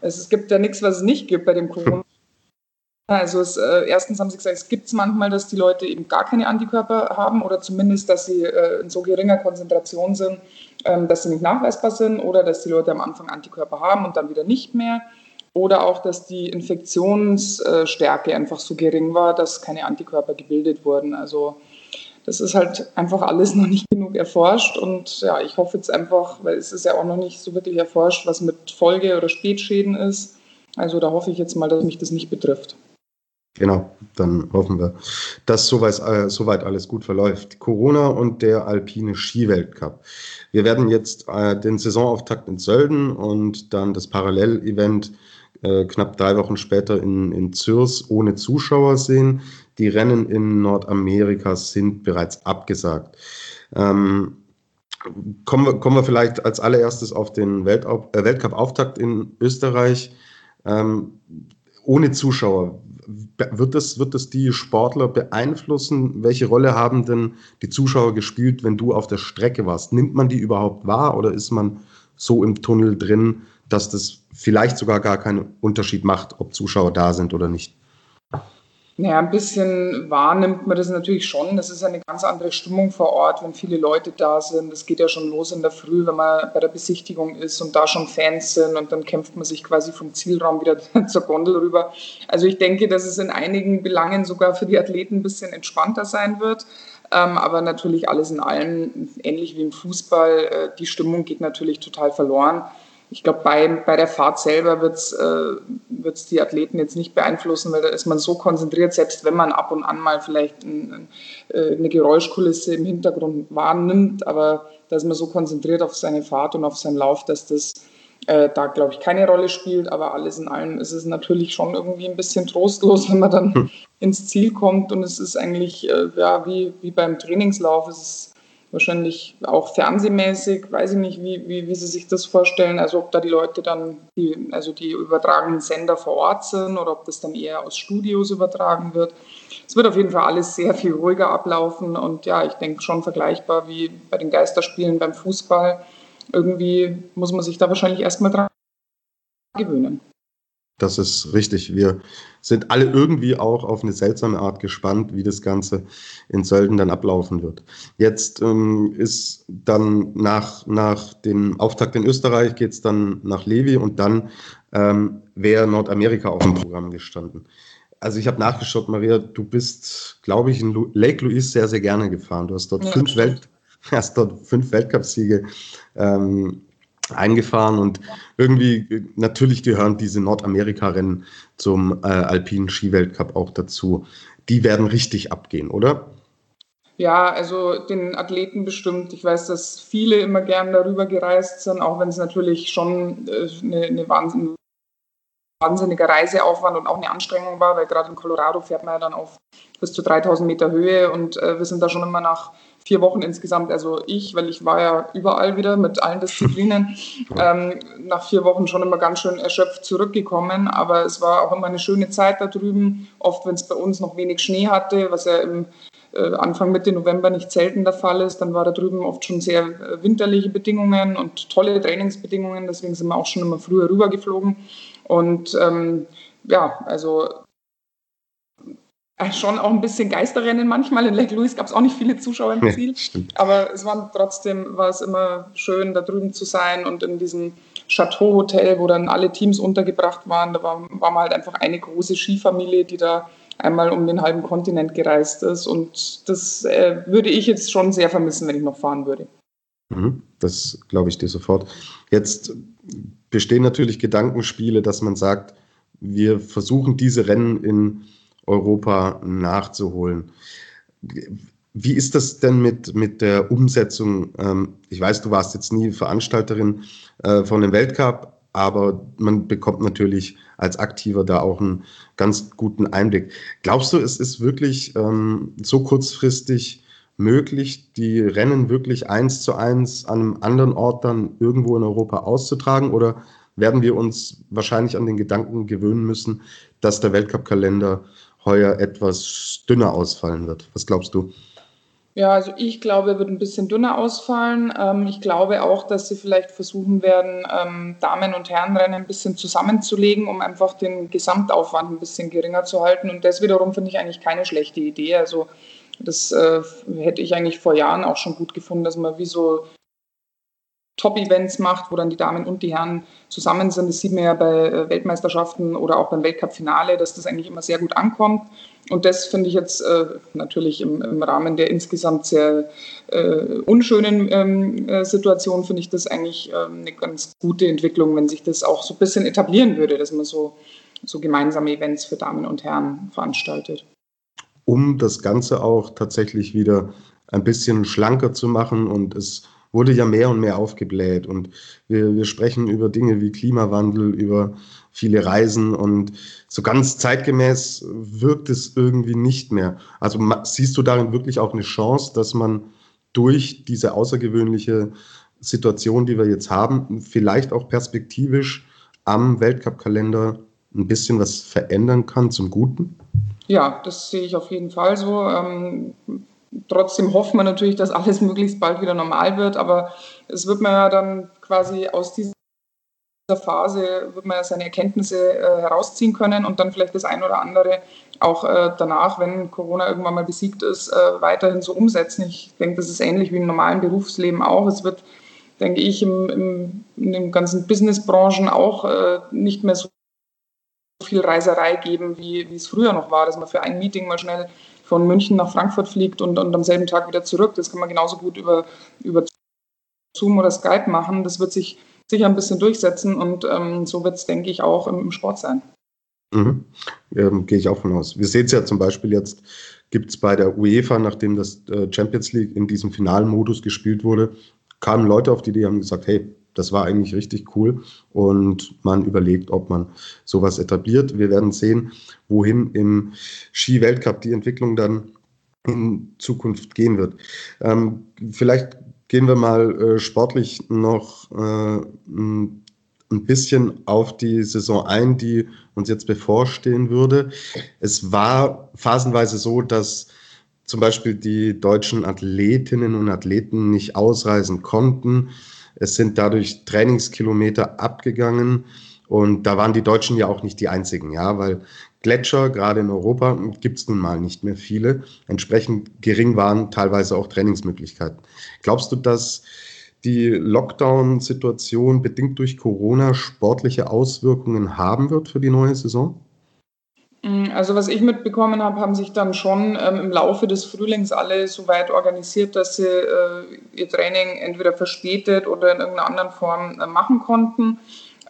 es, es, gibt ja nichts, was es nicht gibt bei dem Corona. Also es, äh, erstens haben sie gesagt, es gibt es manchmal, dass die Leute eben gar keine Antikörper haben oder zumindest, dass sie äh, in so geringer Konzentration sind, ähm, dass sie nicht nachweisbar sind oder dass die Leute am Anfang Antikörper haben und dann wieder nicht mehr. Oder auch, dass die Infektionsstärke einfach so gering war, dass keine Antikörper gebildet wurden. Also das ist halt einfach alles noch nicht genug erforscht. Und ja, ich hoffe jetzt einfach, weil es ist ja auch noch nicht so wirklich erforscht, was mit Folge- oder Spätschäden ist. Also da hoffe ich jetzt mal, dass mich das nicht betrifft.
Genau, dann hoffen wir, dass soweit, äh, soweit alles gut verläuft. Corona und der alpine Skiweltcup. Wir werden jetzt äh, den Saisonauftakt in Sölden und dann das Parallelevent äh, knapp drei Wochen später in, in Zürs ohne Zuschauer sehen. Die Rennen in Nordamerika sind bereits abgesagt. Ähm, kommen, wir, kommen wir vielleicht als allererstes auf den Weltau äh, Weltcup-Auftakt in Österreich. Ähm, ohne Zuschauer, wird das, wird das die Sportler beeinflussen? Welche Rolle haben denn die Zuschauer gespielt, wenn du auf der Strecke warst? Nimmt man die überhaupt wahr oder ist man so im Tunnel drin, dass das vielleicht sogar gar keinen Unterschied macht, ob Zuschauer da sind oder nicht?
Naja, ein bisschen wahrnimmt man das natürlich schon. Das ist eine ganz andere Stimmung vor Ort, wenn viele Leute da sind. Das geht ja schon los in der Früh, wenn man bei der Besichtigung ist und da schon Fans sind und dann kämpft man sich quasi vom Zielraum wieder zur Gondel rüber. Also ich denke, dass es in einigen Belangen sogar für die Athleten ein bisschen entspannter sein wird. Ähm, aber natürlich alles in allem, ähnlich wie im Fußball, äh, die Stimmung geht natürlich total verloren ich glaube, bei, bei der Fahrt selber wird es äh, die Athleten jetzt nicht beeinflussen, weil da ist man so konzentriert, selbst wenn man ab und an mal vielleicht ein, äh, eine Geräuschkulisse im Hintergrund wahrnimmt, aber da ist man so konzentriert auf seine Fahrt und auf seinen Lauf, dass das äh, da, glaube ich, keine Rolle spielt. Aber alles in allem ist es natürlich schon irgendwie ein bisschen trostlos, wenn man dann hm. ins Ziel kommt und es ist eigentlich äh, ja, wie, wie beim Trainingslauf. Es ist wahrscheinlich auch fernsehmäßig, weiß ich nicht, wie, wie, wie Sie sich das vorstellen, also ob da die Leute dann, die, also die übertragenen Sender vor Ort sind oder ob das dann eher aus Studios übertragen wird. Es wird auf jeden Fall alles sehr viel ruhiger ablaufen und ja, ich denke schon vergleichbar wie bei den Geisterspielen beim Fußball. Irgendwie muss man sich da wahrscheinlich erstmal dran gewöhnen.
Das ist richtig. Wir sind alle irgendwie auch auf eine seltsame Art gespannt, wie das Ganze in Sölden dann ablaufen wird. Jetzt ähm, ist dann nach, nach dem Auftakt in Österreich geht es dann nach Levi und dann ähm, wäre Nordamerika auf dem Programm gestanden. Also ich habe nachgeschaut, Maria, du bist, glaube ich, in Lake Louise sehr, sehr gerne gefahren. Du hast dort ja, fünf, Welt, hast dort fünf Weltcupsiege ähm, eingefahren und irgendwie natürlich gehören diese Nordamerika-Rennen zum äh, alpinen Skiweltcup auch dazu. Die werden richtig abgehen, oder?
Ja, also den Athleten bestimmt. Ich weiß, dass viele immer gern darüber gereist sind, auch wenn es natürlich schon äh, eine, eine Wahnsinn, wahnsinniger Reiseaufwand und auch eine Anstrengung war, weil gerade in Colorado fährt man ja dann auf bis zu 3000 Meter Höhe und äh, wir sind da schon immer nach vier Wochen insgesamt, also ich, weil ich war ja überall wieder mit allen Disziplinen, ähm, nach vier Wochen schon immer ganz schön erschöpft zurückgekommen. Aber es war auch immer eine schöne Zeit da drüben. Oft, wenn es bei uns noch wenig Schnee hatte, was ja im äh, Anfang Mitte November nicht selten der Fall ist, dann war da drüben oft schon sehr äh, winterliche Bedingungen und tolle Trainingsbedingungen. Deswegen sind wir auch schon immer früher rübergeflogen. Und ähm, ja, also schon auch ein bisschen Geisterrennen manchmal. In Lake Louise gab es auch nicht viele Zuschauer im Ziel. Ja, aber es war trotzdem war es immer schön, da drüben zu sein und in diesem Chateau-Hotel, wo dann alle Teams untergebracht waren. Da war, war man halt einfach eine große Skifamilie, die da einmal um den halben Kontinent gereist ist. Und das äh, würde ich jetzt schon sehr vermissen, wenn ich noch fahren würde.
Mhm, das glaube ich dir sofort. Jetzt bestehen natürlich Gedankenspiele, dass man sagt, wir versuchen diese Rennen in Europa nachzuholen. Wie ist das denn mit, mit der Umsetzung? Ähm, ich weiß, du warst jetzt nie Veranstalterin äh, von dem Weltcup, aber man bekommt natürlich als Aktiver da auch einen ganz guten Einblick. Glaubst du, es ist wirklich ähm, so kurzfristig möglich, die Rennen wirklich eins zu eins an einem anderen Ort dann irgendwo in Europa auszutragen? Oder werden wir uns wahrscheinlich an den Gedanken gewöhnen müssen, dass der Weltcup-Kalender heuer etwas dünner ausfallen wird. Was glaubst du?
Ja, also ich glaube, er wird ein bisschen dünner ausfallen. Ähm, ich glaube auch, dass sie vielleicht versuchen werden, ähm, Damen- und Herrenrennen ein bisschen zusammenzulegen, um einfach den Gesamtaufwand ein bisschen geringer zu halten. Und das wiederum finde ich eigentlich keine schlechte Idee. Also das äh, hätte ich eigentlich vor Jahren auch schon gut gefunden, dass man wie so Top-Events macht, wo dann die Damen und die Herren zusammen sind. Das sieht man ja bei äh, Weltmeisterschaften oder auch beim Weltcup-Finale, dass das eigentlich immer sehr gut ankommt. Und das finde ich jetzt äh, natürlich im, im, Rahmen der insgesamt sehr äh, unschönen ähm, äh, Situation, finde ich das eigentlich ähm, eine ganz gute Entwicklung, wenn sich das auch so ein bisschen etablieren würde, dass man so, so gemeinsame Events für Damen und Herren veranstaltet.
Um das Ganze auch tatsächlich wieder ein bisschen schlanker zu machen und es wurde ja mehr und mehr aufgebläht. Und wir, wir sprechen über Dinge wie Klimawandel, über viele Reisen und so ganz zeitgemäß wirkt es irgendwie nicht mehr. Also siehst du darin wirklich auch eine Chance, dass man durch diese außergewöhnliche Situation, die wir jetzt haben, vielleicht auch perspektivisch am Weltcup-Kalender ein bisschen was verändern kann zum Guten?
Ja, das sehe ich auf jeden Fall so. Ähm, trotzdem hoffen wir natürlich, dass alles möglichst bald wieder normal wird, aber es wird man ja dann quasi aus dieser Phase, wird man ja seine Erkenntnisse äh, herausziehen können und dann vielleicht das ein oder andere auch äh, danach, wenn Corona irgendwann mal besiegt ist, äh, weiterhin so umsetzen. Ich denke, das ist ähnlich wie im normalen Berufsleben auch. Es wird, denke ich, im, im, in den ganzen Businessbranchen auch äh, nicht mehr so viel Reiserei geben, wie, wie es früher noch war, dass man für ein Meeting mal schnell von München nach Frankfurt fliegt und, und am selben Tag wieder zurück. Das kann man genauso gut über, über Zoom oder Skype machen. Das wird sich sicher ein bisschen durchsetzen und ähm, so wird es, denke ich, auch im, im Sport sein.
Mhm. Ähm, Gehe ich auch von aus. Wir sehen es ja zum Beispiel jetzt, gibt es bei der UEFA, nachdem das äh, Champions League in diesem finalen Modus gespielt wurde, kamen Leute auf die Idee, haben gesagt, hey, das war eigentlich richtig cool und man überlegt, ob man sowas etabliert. Wir werden sehen, wohin im Ski-Weltcup die Entwicklung dann in Zukunft gehen wird. Ähm, vielleicht gehen wir mal äh, sportlich noch äh, ein bisschen auf die Saison ein, die uns jetzt bevorstehen würde. Es war phasenweise so, dass zum Beispiel die deutschen Athletinnen und Athleten nicht ausreisen konnten. Es sind dadurch Trainingskilometer abgegangen. Und da waren die Deutschen ja auch nicht die einzigen, ja, weil Gletscher, gerade in Europa, gibt es nun mal nicht mehr viele. Entsprechend gering waren teilweise auch Trainingsmöglichkeiten. Glaubst du, dass die Lockdown-Situation bedingt durch Corona sportliche Auswirkungen haben wird für die neue Saison?
Mm, also was ich mitbekommen habe, haben sich dann schon ähm, im Laufe des Frühlings alle so weit organisiert, dass sie äh, ihr Training entweder verspätet oder in irgendeiner anderen Form äh, machen konnten.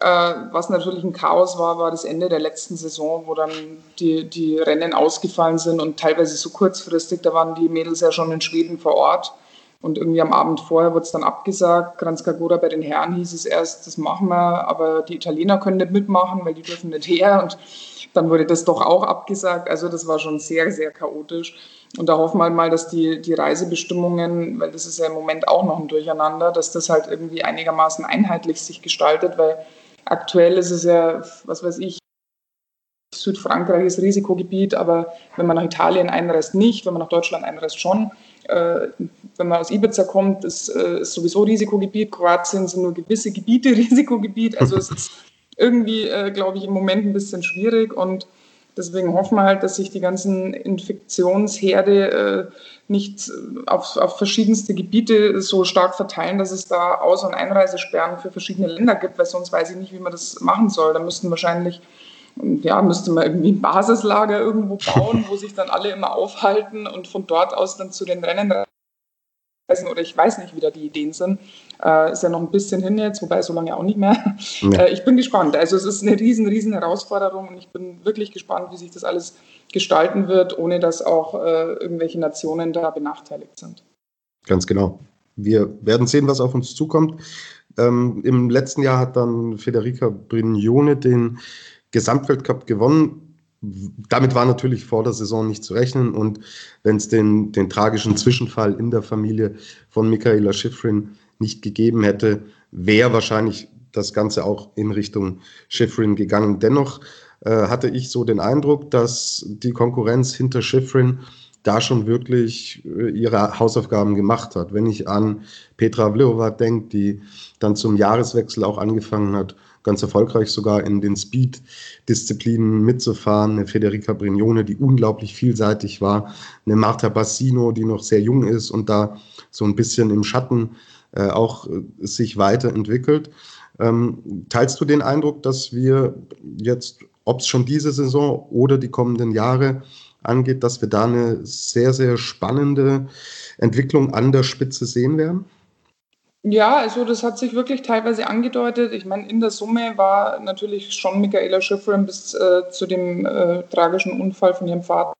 Äh, was natürlich ein Chaos war, war das Ende der letzten Saison, wo dann die, die Rennen ausgefallen sind und teilweise so kurzfristig. Da waren die Mädels ja schon in Schweden vor Ort. Und irgendwie am Abend vorher wurde es dann abgesagt. Kranzkagora bei den Herren hieß es erst, das machen wir, aber die Italiener können nicht mitmachen, weil die dürfen nicht her. Und dann wurde das doch auch abgesagt. Also das war schon sehr, sehr chaotisch. Und da hoffen wir halt mal, dass die, die Reisebestimmungen, weil das ist ja im Moment auch noch ein Durcheinander, dass das halt irgendwie einigermaßen einheitlich sich gestaltet, weil aktuell ist es ja, was weiß ich, Südfrankreich ist Risikogebiet, aber wenn man nach Italien einreist, nicht, wenn man nach Deutschland einreist, schon. Äh, wenn man aus Ibiza kommt, ist, äh, ist sowieso Risikogebiet. Kroatien sind nur gewisse Gebiete Risikogebiet. Also es ist irgendwie, äh, glaube ich, im Moment ein bisschen schwierig und deswegen hoffen wir halt, dass sich die ganzen Infektionsherde äh, nicht auf, auf verschiedenste Gebiete so stark verteilen, dass es da Aus- und Einreisesperren für verschiedene Länder gibt, weil sonst weiß ich nicht, wie man das machen soll. Da müssten wahrscheinlich ja, müsste man irgendwie ein Basislager irgendwo bauen, wo sich dann alle immer aufhalten und von dort aus dann zu den Rennen oder ich weiß nicht, wie da die Ideen sind. Äh, ist ja noch ein bisschen hin jetzt, wobei so lange auch nicht mehr. Ja. Äh, ich bin gespannt. Also es ist eine riesen, riesen Herausforderung und ich bin wirklich gespannt, wie sich das alles gestalten wird, ohne dass auch äh, irgendwelche Nationen da benachteiligt sind.
Ganz genau. Wir werden sehen, was auf uns zukommt. Ähm, Im letzten Jahr hat dann Federica Brignone den Gesamtweltcup gewonnen damit war natürlich vor der Saison nicht zu rechnen. Und wenn es den, den tragischen Zwischenfall in der Familie von Michaela Schifrin nicht gegeben hätte, wäre wahrscheinlich das Ganze auch in Richtung Schifrin gegangen. Dennoch äh, hatte ich so den Eindruck, dass die Konkurrenz hinter Schifrin da schon wirklich äh, ihre Hausaufgaben gemacht hat. Wenn ich an Petra Vlhova denke, die dann zum Jahreswechsel auch angefangen hat, ganz erfolgreich sogar in den Speed-Disziplinen mitzufahren. Eine Federica Brignone, die unglaublich vielseitig war. Eine Marta Bassino, die noch sehr jung ist und da so ein bisschen im Schatten äh, auch äh, sich weiterentwickelt. Ähm, teilst du den Eindruck, dass wir jetzt, ob es schon diese Saison oder die kommenden Jahre angeht, dass wir da eine sehr, sehr spannende Entwicklung an der Spitze sehen werden?
Ja, also das hat sich wirklich teilweise angedeutet. Ich meine, in der Summe war natürlich schon Michaela Schifrin bis äh, zu dem äh, tragischen Unfall von ihrem Vater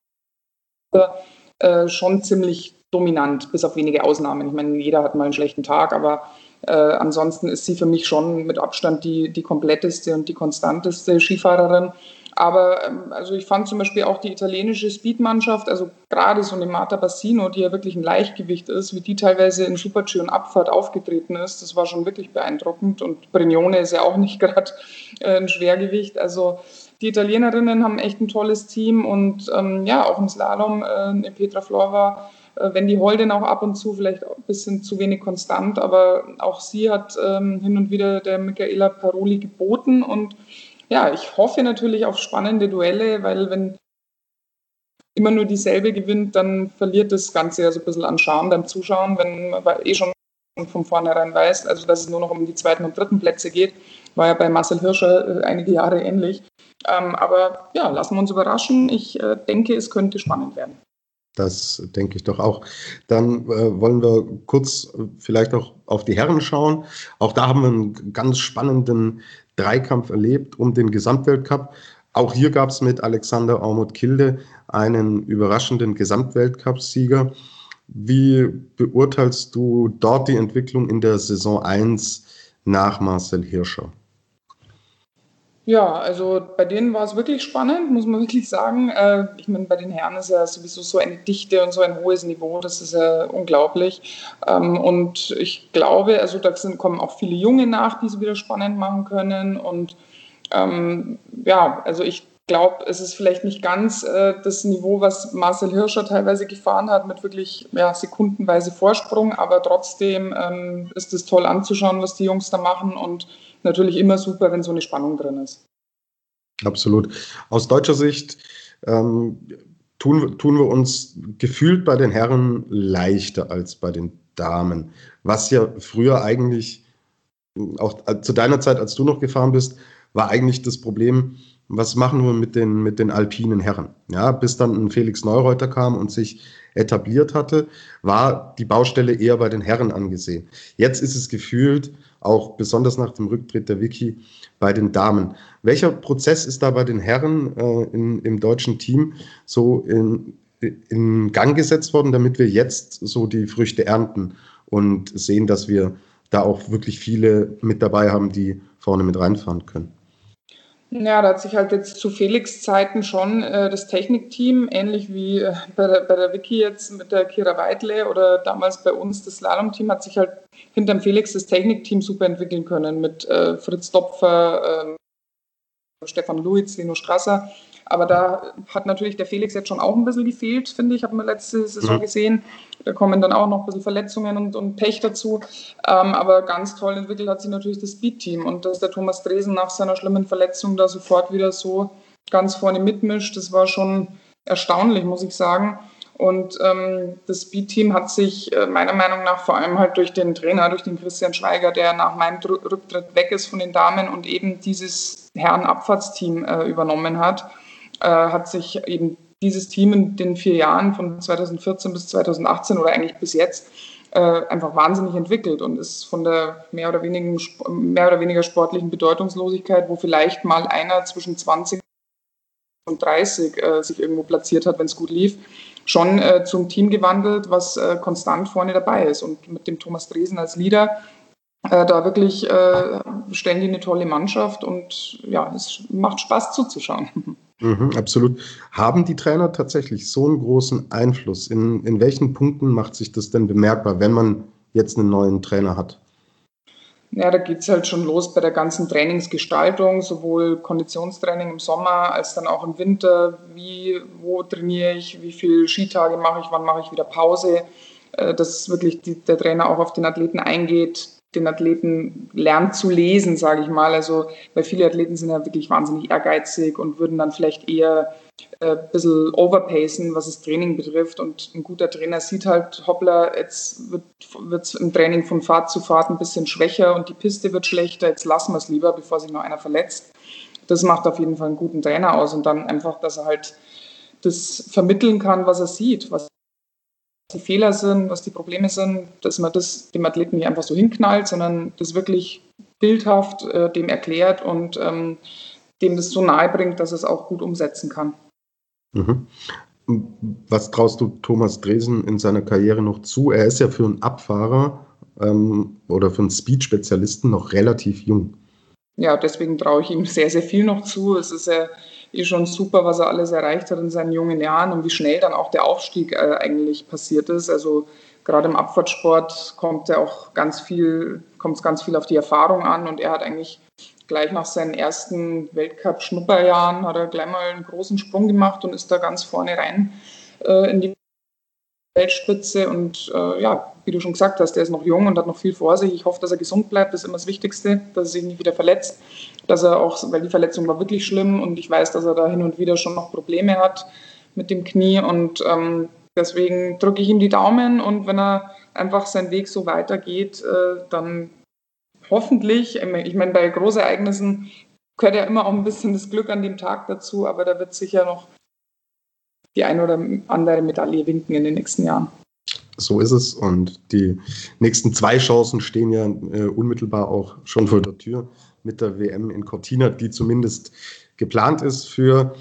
äh, schon ziemlich dominant, bis auf wenige Ausnahmen. Ich meine, jeder hat mal einen schlechten Tag, aber äh, ansonsten ist sie für mich schon mit Abstand die, die kompletteste und die konstanteste Skifahrerin. Aber ähm, also ich fand zum Beispiel auch die italienische Speedmannschaft, also gerade so eine Marta Bassino, die ja wirklich ein Leichtgewicht ist, wie die teilweise in Super-G und Abfahrt aufgetreten ist, das war schon wirklich beeindruckend. Und Brignone ist ja auch nicht gerade äh, ein Schwergewicht. Also die Italienerinnen haben echt ein tolles Team und ähm, ja, auch im Slalom, äh, Petra Flora, äh, wenn die Holden auch ab und zu vielleicht ein bisschen zu wenig konstant, aber auch sie hat ähm, hin und wieder der Michaela Paroli geboten und ja, ich hoffe natürlich auf spannende Duelle, weil wenn immer nur dieselbe gewinnt, dann verliert das Ganze ja so ein bisschen an Charme beim Zuschauen, wenn man eh schon von vornherein weiß, also dass es nur noch um die zweiten und dritten Plätze geht, war ja bei Marcel Hirscher äh, einige Jahre ähnlich. Ähm, aber ja, lassen wir uns überraschen. Ich äh, denke, es könnte spannend werden.
Das denke ich doch auch. Dann äh, wollen wir kurz vielleicht auch auf die Herren schauen. Auch da haben wir einen ganz spannenden Dreikampf erlebt um den Gesamtweltcup. Auch hier gab es mit Alexander Aumut-Kilde einen überraschenden Gesamtweltcup-Sieger. Wie beurteilst du dort die Entwicklung in der Saison 1 nach Marcel Hirscher?
Ja, also bei denen war es wirklich spannend, muss man wirklich sagen. Äh, ich meine, bei den Herren ist ja sowieso so eine Dichte und so ein hohes Niveau, das ist ja unglaublich. Ähm, und ich glaube, also da kommen auch viele Junge nach, die es wieder spannend machen können. Und ähm, ja, also ich glaube, es ist vielleicht nicht ganz äh, das Niveau, was Marcel Hirscher teilweise gefahren hat, mit wirklich ja, sekundenweise Vorsprung, aber trotzdem ähm, ist es toll anzuschauen, was die Jungs da machen und natürlich immer super, wenn so eine Spannung drin ist.
Absolut. Aus deutscher Sicht ähm, tun, tun wir uns gefühlt bei den Herren leichter als bei den Damen, was ja früher eigentlich, auch zu deiner Zeit, als du noch gefahren bist, war eigentlich das Problem, was machen wir mit den, mit den alpinen Herren? Ja, bis dann ein Felix Neureuter kam und sich etabliert hatte, war die Baustelle eher bei den Herren angesehen. Jetzt ist es gefühlt, auch besonders nach dem Rücktritt der Wiki, bei den Damen. Welcher Prozess ist da bei den Herren äh, in, im deutschen Team so in, in Gang gesetzt worden, damit wir jetzt so die Früchte ernten und sehen, dass wir da auch wirklich viele mit dabei haben, die vorne mit reinfahren können?
Ja, da hat sich halt jetzt zu Felix Zeiten schon äh, das Technikteam, ähnlich wie äh, bei, der, bei der Wiki jetzt mit der Kira Weidle oder damals bei uns das Slalom-Team, hat sich halt hinterm Felix das Technikteam super entwickeln können mit äh, Fritz Dopfer, äh, Stefan Luiz, Lino Strasser. Aber da hat natürlich der Felix jetzt schon auch ein bisschen gefehlt, finde ich, haben wir letzte Saison mhm. gesehen. Da kommen dann auch noch ein bisschen Verletzungen und, und Pech dazu. Ähm, aber ganz toll entwickelt hat sich natürlich das Speed-Team und dass der Thomas Dresen nach seiner schlimmen Verletzung da sofort wieder so ganz vorne mitmischt, das war schon erstaunlich, muss ich sagen. Und ähm, das Speed-Team hat sich äh, meiner Meinung nach vor allem halt durch den Trainer, durch den Christian Schweiger, der nach meinem Rücktritt weg ist von den Damen und eben dieses Herrenabfahrtsteam äh, übernommen hat, äh, hat sich eben dieses Team in den vier Jahren von 2014 bis 2018 oder eigentlich bis jetzt äh, einfach wahnsinnig entwickelt und ist von der mehr oder, wenigen, mehr oder weniger sportlichen Bedeutungslosigkeit, wo vielleicht mal einer zwischen 20 und 30 äh, sich irgendwo platziert hat, wenn es gut lief, schon äh, zum Team gewandelt, was äh, konstant vorne dabei ist. Und mit dem Thomas Dresen als Leader äh, da wirklich äh, stellen die eine tolle Mannschaft und ja, es macht Spaß zuzuschauen.
Mhm, absolut. Haben die Trainer tatsächlich so einen großen Einfluss? In, in welchen Punkten macht sich das denn bemerkbar, wenn man jetzt einen neuen Trainer hat?
Ja, da geht es halt schon los bei der ganzen Trainingsgestaltung, sowohl Konditionstraining im Sommer als dann auch im Winter. Wie, wo trainiere ich, wie viele Skitage mache ich, wann mache ich wieder Pause? Äh, dass wirklich die, der Trainer auch auf den Athleten eingeht, den Athleten lernt zu lesen, sage ich mal. Also, weil viele Athleten sind ja wirklich wahnsinnig ehrgeizig und würden dann vielleicht eher äh, ein bisschen overpacen, was das Training betrifft. Und ein guter Trainer sieht halt, hoppla, jetzt wird es im Training von Fahrt zu Fahrt ein bisschen schwächer und die Piste wird schlechter, jetzt lassen wir es lieber, bevor sich noch einer verletzt. Das macht auf jeden Fall einen guten Trainer aus und dann einfach, dass er halt das vermitteln kann, was er sieht, was die Fehler sind, was die Probleme sind, dass man das dem Athleten nicht einfach so hinknallt, sondern das wirklich bildhaft äh, dem erklärt und ähm, dem das so nahe bringt, dass es auch gut umsetzen kann.
Mhm. Was traust du Thomas Dresen in seiner Karriere noch zu? Er ist ja für einen Abfahrer ähm, oder für einen Speed-Spezialisten noch relativ jung.
Ja, deswegen traue ich ihm sehr, sehr viel noch zu. Es ist ja eh schon super, was er alles erreicht hat in seinen jungen Jahren und wie schnell dann auch der Aufstieg äh, eigentlich passiert ist. Also gerade im Abfahrtsport kommt ja auch ganz viel, kommt es ganz viel auf die Erfahrung an und er hat eigentlich gleich nach seinen ersten Weltcup-Schnupperjahren hat er gleich mal einen großen Sprung gemacht und ist da ganz vorne rein äh, in die Weltspitze und äh, ja, wie du schon gesagt hast, der ist noch jung und hat noch viel vor sich. Ich hoffe, dass er gesund bleibt, das ist immer das Wichtigste, dass er sich nicht wieder verletzt, dass er auch, weil die Verletzung war wirklich schlimm und ich weiß, dass er da hin und wieder schon noch Probleme hat mit dem Knie und ähm, deswegen drücke ich ihm die Daumen und wenn er einfach seinen Weg so weitergeht, äh, dann hoffentlich, ich meine, bei Großereignissen gehört ja immer auch ein bisschen das Glück an dem Tag dazu, aber da wird sicher noch die eine oder andere Medaille winken in den nächsten Jahren.
So ist es. Und die nächsten zwei Chancen stehen ja äh, unmittelbar auch schon vor der Tür mit der WM in Cortina, die zumindest geplant ist für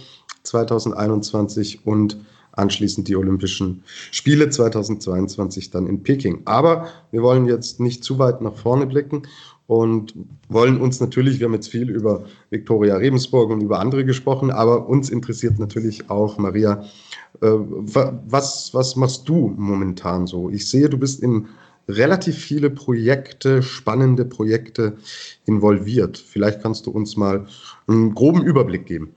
2021 und anschließend die Olympischen Spiele 2022 dann in Peking. Aber wir wollen jetzt nicht zu weit nach vorne blicken und wollen uns natürlich, wir haben jetzt viel über Viktoria Rebensburg und über andere gesprochen, aber uns interessiert natürlich auch, Maria, äh, was, was machst du momentan so? Ich sehe, du bist in relativ viele Projekte, spannende Projekte involviert. Vielleicht kannst du uns mal einen groben Überblick geben.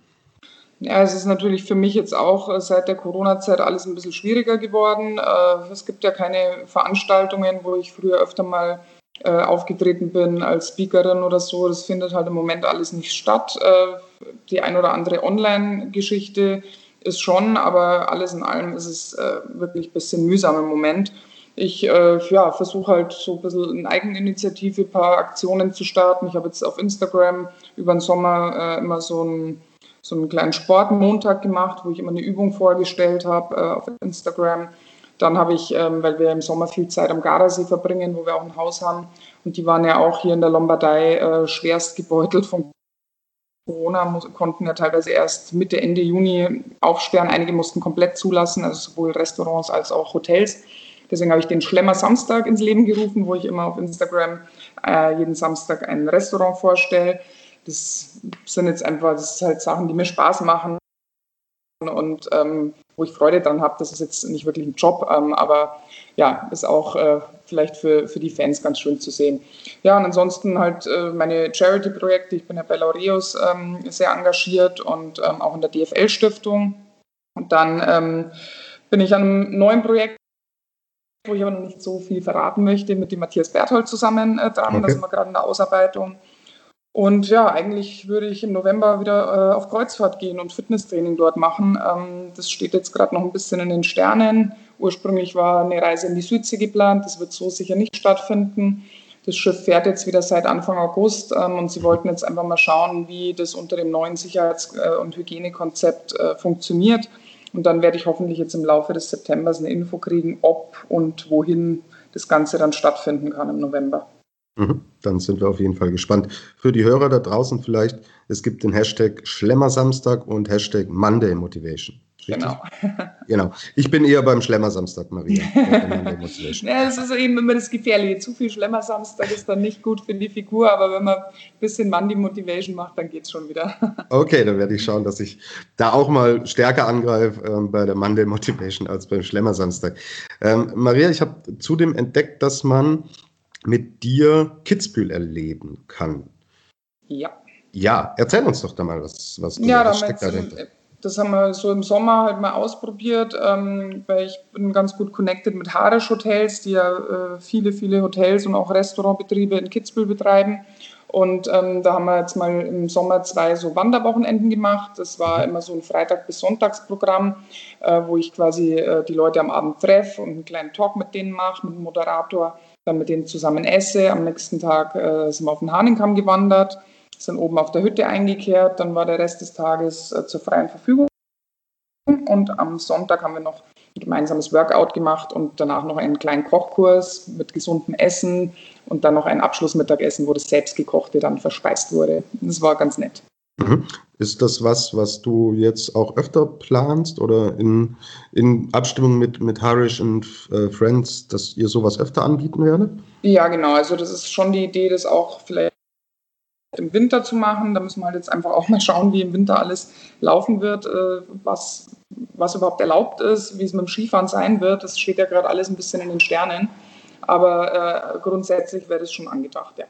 Ja, es ist natürlich für mich jetzt auch äh, seit der Corona-Zeit alles ein bisschen schwieriger geworden. Äh, es gibt ja keine Veranstaltungen, wo ich früher öfter mal äh, aufgetreten bin als Speakerin oder so. Das findet halt im Moment alles nicht statt. Äh, die ein oder andere Online-Geschichte ist schon, aber alles in allem ist es äh, wirklich ein bisschen mühsam im Moment. Ich ja, versuche halt so ein bisschen in Eigeninitiative ein paar Aktionen zu starten. Ich habe jetzt auf Instagram über den Sommer immer so einen, so einen kleinen Sportmontag gemacht, wo ich immer eine Übung vorgestellt habe auf Instagram dann habe ich, ähm, weil wir im Sommer viel Zeit am Gardasee verbringen, wo wir auch ein Haus haben, und die waren ja auch hier in der Lombardei äh, schwerst gebeutelt von Corona, konnten ja teilweise erst Mitte, Ende Juni aufsperren. Einige mussten komplett zulassen, also sowohl Restaurants als auch Hotels. Deswegen habe ich den Schlemmer Samstag ins Leben gerufen, wo ich immer auf Instagram äh, jeden Samstag ein Restaurant vorstelle. Das sind jetzt einfach, das ist halt Sachen, die mir Spaß machen und ähm, wo ich Freude dran habe. Das ist jetzt nicht wirklich ein Job, ähm, aber ja, ist auch äh, vielleicht für, für die Fans ganz schön zu sehen. Ja, und ansonsten halt äh, meine Charity-Projekte. Ich bin ja bei Laureus ähm, sehr engagiert und ähm, auch in der DFL-Stiftung. Und dann ähm, bin ich an einem neuen Projekt, wo ich aber noch nicht so viel verraten möchte, mit dem Matthias Berthold zusammen äh, dran. Okay. Da sind wir gerade in der Ausarbeitung. Und ja, eigentlich würde ich im November wieder äh, auf Kreuzfahrt gehen und Fitnesstraining dort machen. Ähm, das steht jetzt gerade noch ein bisschen in den Sternen. Ursprünglich war eine Reise in die Südsee geplant. Das wird so sicher nicht stattfinden. Das Schiff fährt jetzt wieder seit Anfang August ähm, und sie wollten jetzt einfach mal schauen, wie das unter dem neuen Sicherheits- äh, und Hygienekonzept äh, funktioniert. Und dann werde ich hoffentlich jetzt im Laufe des Septembers eine Info kriegen, ob und wohin das Ganze dann stattfinden kann im November.
Mhm. Dann sind wir auf jeden Fall gespannt. Für die Hörer da draußen vielleicht, es gibt den Hashtag Schlemmersamstag und Hashtag Monday Motivation.
Richtig? Genau.
genau. Ich bin eher beim Schlemmersamstag, Maria.
ja, das ist eben immer das Gefährliche. Zu viel Schlemmersamstag ist dann nicht gut für die Figur, aber wenn man ein bisschen Monday Motivation macht, dann geht es schon wieder.
okay, dann werde ich schauen, dass ich da auch mal stärker angreife äh, bei der Monday Motivation als beim Schlemmersamstag. Ähm, Maria, ich habe zudem entdeckt, dass man mit dir Kitzbühel erleben kann.
Ja.
Ja, erzähl uns doch da mal, was, was
du ja, was steckt dahinter. Das haben wir so im Sommer halt mal ausprobiert, ähm, weil ich bin ganz gut connected mit Harisch Hotels, die ja äh, viele, viele Hotels und auch Restaurantbetriebe in Kitzbühel betreiben. Und ähm, da haben wir jetzt mal im Sommer zwei so Wanderwochenenden gemacht. Das war mhm. immer so ein Freitag- bis Sonntagsprogramm, äh, wo ich quasi äh, die Leute am Abend treffe und einen kleinen Talk mit denen mache, mit dem Moderator dann mit denen zusammen esse. Am nächsten Tag äh, sind wir auf den Hahnenkamm gewandert, sind oben auf der Hütte eingekehrt. Dann war der Rest des Tages äh, zur freien Verfügung. Und am Sonntag haben wir noch ein gemeinsames Workout gemacht und danach noch einen kleinen Kochkurs mit gesundem Essen und dann noch ein Abschlussmittagessen, wo das selbstgekochte dann verspeist wurde. Das war ganz nett.
Mhm. Ist das was, was du jetzt auch öfter planst oder in, in Abstimmung mit, mit Harish und äh, Friends, dass ihr sowas öfter anbieten werdet?
Ja, genau. Also das ist schon die Idee, das auch vielleicht im Winter zu machen. Da müssen wir halt jetzt einfach auch mal schauen, wie im Winter alles laufen wird, äh, was, was überhaupt erlaubt ist, wie es mit dem Skifahren sein wird. Das steht ja gerade alles ein bisschen in den Sternen. Aber äh, grundsätzlich wäre das schon angedacht, ja.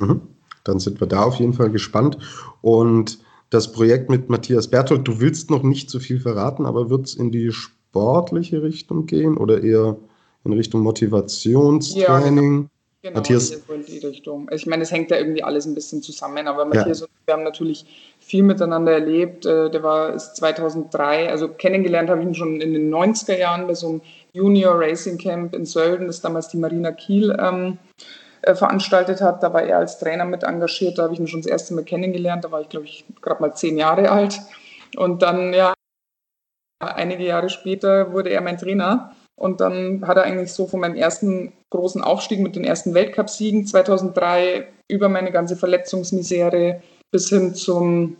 Mhm. Dann sind wir da auf jeden Fall gespannt. Und das Projekt mit Matthias Berthold, du willst noch nicht so viel verraten, aber wird es in die sportliche Richtung gehen oder eher in Richtung Motivationstraining? Ja,
genau. Matthias. in die Richtung. Ich meine, es hängt ja irgendwie alles ein bisschen zusammen, aber Matthias ja. und wir haben natürlich viel miteinander erlebt. Äh, der war ist 2003, also kennengelernt habe ich ihn schon in den 90er Jahren bei so einem Junior Racing Camp in Sölden, das damals die Marina Kiel ähm, äh, veranstaltet hat. Da war er als Trainer mit engagiert. Da habe ich ihn schon das erste Mal kennengelernt. Da war ich, glaube ich, gerade mal zehn Jahre alt. Und dann, ja, einige Jahre später wurde er mein Trainer. Und dann hat er eigentlich so von meinem ersten großen Aufstieg mit den ersten Weltcupsiegen 2003 über meine ganze Verletzungsmisere bis hin zum,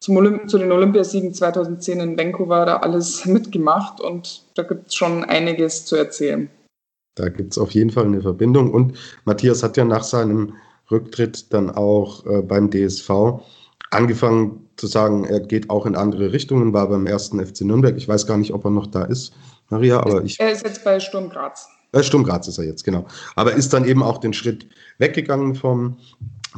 zum Olymp zu den Olympiasiegen 2010 in Vancouver da alles mitgemacht. Und da gibt es schon einiges zu erzählen.
Da gibt es auf jeden Fall eine Verbindung. Und Matthias hat ja nach seinem Rücktritt dann auch äh, beim DSV angefangen zu sagen, er geht auch in andere Richtungen, war beim ersten FC Nürnberg. Ich weiß gar nicht, ob er noch da ist, Maria, aber ich.
Er ist jetzt bei Sturm Graz.
Bei Sturm Graz ist er jetzt, genau. Aber ist dann eben auch den Schritt weggegangen vom,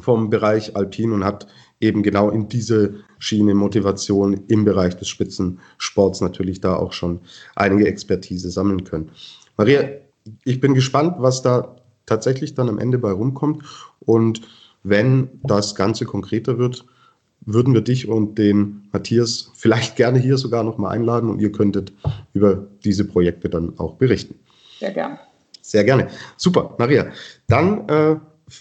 vom Bereich Alpin und hat eben genau in diese Schiene Motivation im Bereich des Spitzensports natürlich da auch schon einige Expertise sammeln können. Maria, ich bin gespannt, was da tatsächlich dann am Ende bei rumkommt. Und wenn das Ganze konkreter wird, würden wir dich und den Matthias vielleicht gerne hier sogar nochmal einladen und ihr könntet über diese Projekte dann auch berichten.
Sehr gerne.
Sehr gerne. Super, Maria. Dann äh,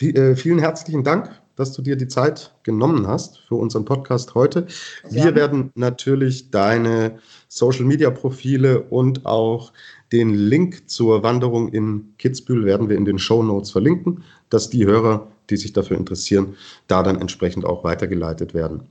äh vielen herzlichen Dank, dass du dir die Zeit genommen hast für unseren Podcast heute. Wir werden natürlich deine Social-Media-Profile und auch den Link zur Wanderung in Kitzbühel werden wir in den Show Notes verlinken, dass die Hörer, die sich dafür interessieren, da dann entsprechend auch weitergeleitet werden.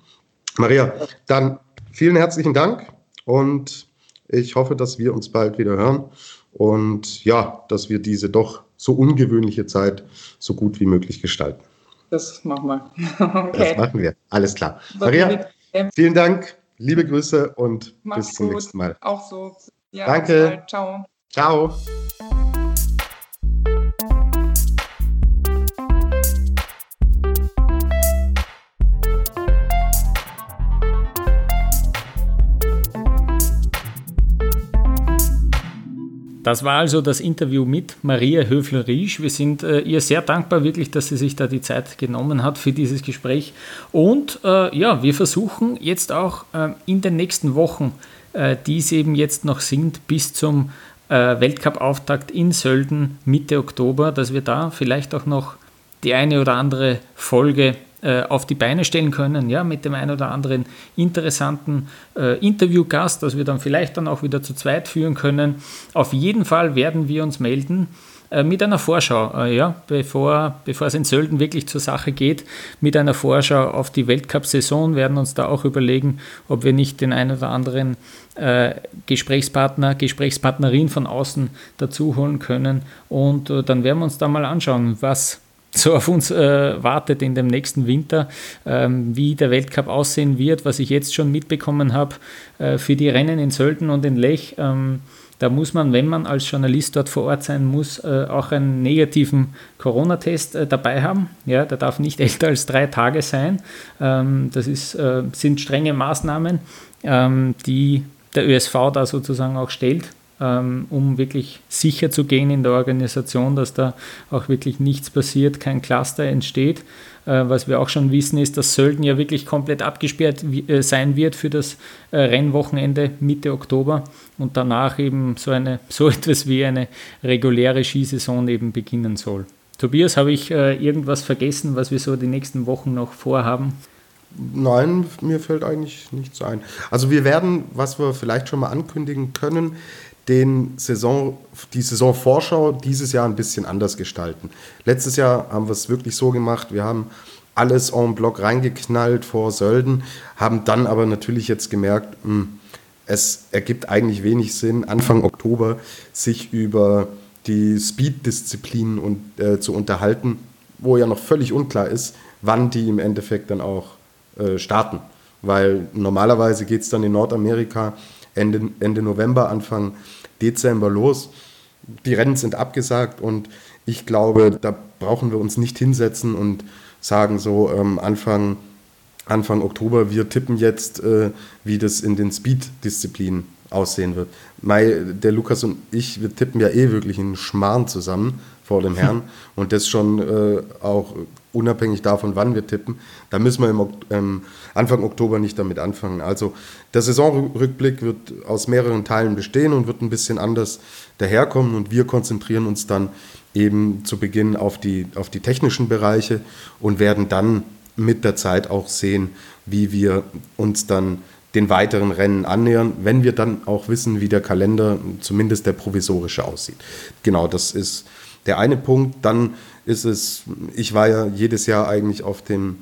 Maria, dann vielen herzlichen Dank und ich hoffe, dass wir uns bald wieder hören und ja, dass wir diese doch so ungewöhnliche Zeit so gut wie möglich gestalten.
Das machen wir.
Okay. Das machen wir. Alles klar. Maria, vielen Dank, liebe Grüße und Mach's bis zum gut. nächsten Mal.
Auch so.
Ja, Danke. Ciao. Ciao.
Das war also das Interview mit Maria Höfler-Riesch. Wir sind äh, ihr sehr dankbar, wirklich, dass sie sich da die Zeit genommen hat für dieses Gespräch. Und äh, ja, wir versuchen jetzt auch äh, in den nächsten Wochen, äh, die es eben jetzt noch sind, bis zum äh, Weltcup-Auftakt in Sölden Mitte Oktober, dass wir da vielleicht auch noch die eine oder andere Folge äh, auf die Beine stellen können, ja, mit dem einen oder anderen interessanten äh, Interviewgast, das wir dann vielleicht dann auch wieder zu zweit führen können. Auf jeden Fall werden wir uns melden äh, mit einer Vorschau, äh, ja, bevor, bevor es in Sölden wirklich zur Sache geht, mit einer Vorschau auf die Weltcup-Saison, werden uns da auch überlegen, ob wir nicht den einen oder anderen äh, Gesprächspartner, Gesprächspartnerin von außen dazu holen können. Und äh, dann werden wir uns da mal anschauen, was so auf uns äh, wartet in dem nächsten Winter, ähm, wie der Weltcup aussehen wird, was ich jetzt schon mitbekommen habe äh, für die Rennen in Sölden und in Lech. Ähm, da muss man, wenn man als Journalist dort vor Ort sein muss, äh, auch einen negativen Corona-Test äh, dabei haben. Ja, der darf nicht älter als drei Tage sein. Ähm, das ist, äh, sind strenge Maßnahmen, ähm, die der ÖSV da sozusagen auch stellt um wirklich sicher zu gehen in der Organisation, dass da auch wirklich nichts passiert, kein Cluster entsteht. Äh, was wir auch schon wissen, ist, dass Sölden ja wirklich komplett abgesperrt äh, sein wird für das äh, Rennwochenende Mitte Oktober und danach eben so, eine, so etwas wie eine reguläre Skisaison eben beginnen soll. Tobias, habe ich irgendwas vergessen, was wir so die nächsten Wochen noch vorhaben?
Nein, mir fällt eigentlich nichts ein. Also wir werden, was wir vielleicht schon mal ankündigen können, den Saison, die Saisonvorschau dieses Jahr ein bisschen anders gestalten. Letztes Jahr haben wir es wirklich so gemacht, wir haben alles en bloc reingeknallt vor Sölden, haben dann aber natürlich jetzt gemerkt, mh, hm, es ergibt eigentlich wenig Sinn, Anfang Oktober sich über die Speed-Disziplinen äh, zu unterhalten, wo ja noch völlig unklar ist, wann die im Endeffekt dann auch äh, starten. Weil normalerweise geht es dann in Nordamerika Ende, Ende November, Anfang Dezember los. Die Rennen sind abgesagt und ich glaube, da brauchen wir uns nicht hinsetzen und sagen so ähm, Anfang, Anfang Oktober, wir tippen jetzt, äh, wie das in den Speed-Disziplinen aussehen wird. Mai, der Lukas und ich, wir tippen ja eh wirklich einen Schmarrn zusammen vor dem Herrn und das schon äh, auch unabhängig davon, wann wir tippen. Da müssen wir im ähm, Anfang Oktober nicht damit anfangen. Also der Saisonrückblick wird aus mehreren Teilen bestehen und wird ein bisschen anders daherkommen und wir konzentrieren uns dann eben zu Beginn auf die, auf die technischen Bereiche und werden dann mit der Zeit auch sehen, wie wir uns dann den weiteren Rennen annähern, wenn wir dann auch wissen, wie der Kalender, zumindest der provisorische, aussieht. Genau, das ist der eine Punkt. Dann ist es, ich war ja jedes Jahr eigentlich auf dem,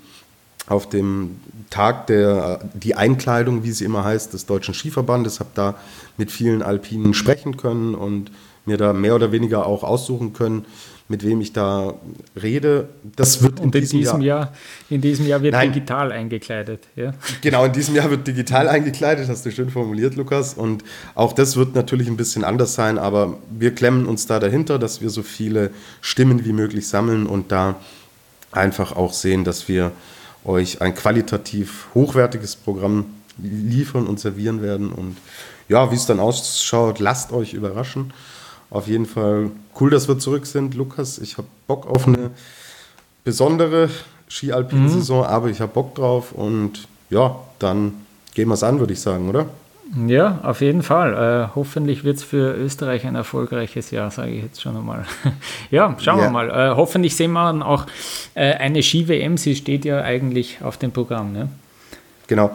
auf dem Tag der, die Einkleidung, wie sie immer heißt, des Deutschen Skiverbandes, habe da mit vielen Alpinen sprechen können und mir da mehr oder weniger auch aussuchen können, mit wem ich da rede. Das wird
Und in diesem, diesem Jahr, Jahr, in diesem Jahr wird Nein. digital eingekleidet. Ja?
Genau, in diesem Jahr wird digital eingekleidet, hast du schön formuliert, Lukas. Und auch das wird natürlich ein bisschen anders sein, aber wir klemmen uns da dahinter, dass wir so viele Stimmen wie möglich sammeln und da einfach auch sehen, dass wir euch ein qualitativ hochwertiges Programm liefern und servieren werden. Und ja, wie es dann ausschaut, lasst euch überraschen. Auf jeden Fall cool, dass wir zurück sind, Lukas. Ich habe Bock auf eine besondere Ski-Alpin-Saison, mhm. aber ich habe Bock drauf und ja, dann gehen wir es an, würde ich sagen, oder?
Ja, auf jeden Fall. Äh, hoffentlich wird es für Österreich ein erfolgreiches Jahr, sage ich jetzt schon einmal. ja, schauen ja. wir mal. Äh, hoffentlich sehen wir dann auch äh, eine Ski-WM. Sie steht ja eigentlich auf dem Programm. Ne?
Genau.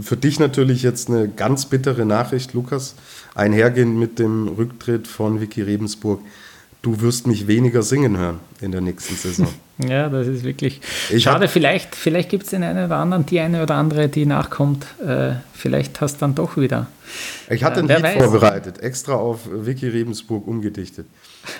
Für dich natürlich jetzt eine ganz bittere Nachricht, Lukas einhergehend mit dem Rücktritt von Vicky Rebensburg, du wirst mich weniger singen hören in der nächsten Saison.
Ja, das ist wirklich ich schade. Vielleicht, vielleicht gibt es den einen oder anderen, die eine oder andere, die nachkommt. Äh, vielleicht hast du dann doch wieder.
Ich hatte ein äh, Lied weiß. vorbereitet, extra auf Vicky Rebensburg umgedichtet.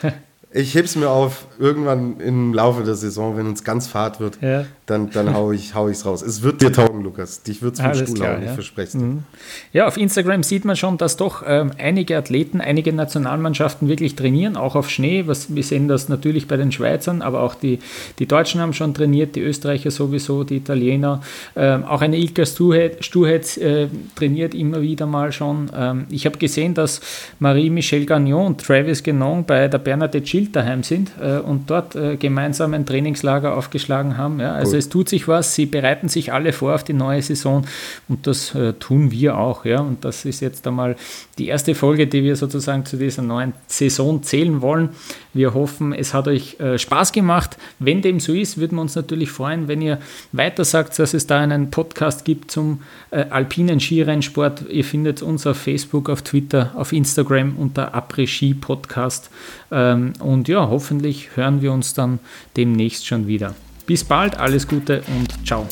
Ich heb's mir auf, irgendwann im Laufe der Saison, wenn uns ganz fad wird, ja. dann, dann hau ich hau ich's raus. Es wird dir taugen, Lukas. Dich wird's vom Stuhl hauen, ja. ich verspreche mhm.
Ja, auf Instagram sieht man schon, dass doch ähm, einige Athleten, einige Nationalmannschaften wirklich trainieren, auch auf Schnee. Was, wir sehen das natürlich bei den Schweizern, aber auch die, die Deutschen haben schon trainiert, die Österreicher sowieso, die Italiener. Ähm, auch eine Ilka Stuhetz äh, trainiert immer wieder mal schon. Ähm, ich habe gesehen, dass Marie-Michel Gagnon und Travis Genon bei der Bernadette Wild daheim sind äh, und dort äh, gemeinsam ein Trainingslager aufgeschlagen haben. Ja. Also cool. es tut sich was, sie bereiten sich alle vor auf die neue Saison und das äh, tun wir auch. Ja. Und das ist jetzt einmal die erste Folge, die wir sozusagen zu dieser neuen Saison zählen wollen. Wir hoffen, es hat euch äh, Spaß gemacht. Wenn dem so ist, würden wir uns natürlich freuen, wenn ihr weiter sagt, dass es da einen Podcast gibt zum äh, alpinen Skirennsport. Ihr findet uns auf Facebook, auf Twitter, auf Instagram unter Après Ski Podcast. Ähm, und ja, hoffentlich hören wir uns dann demnächst schon wieder. Bis bald, alles Gute und ciao.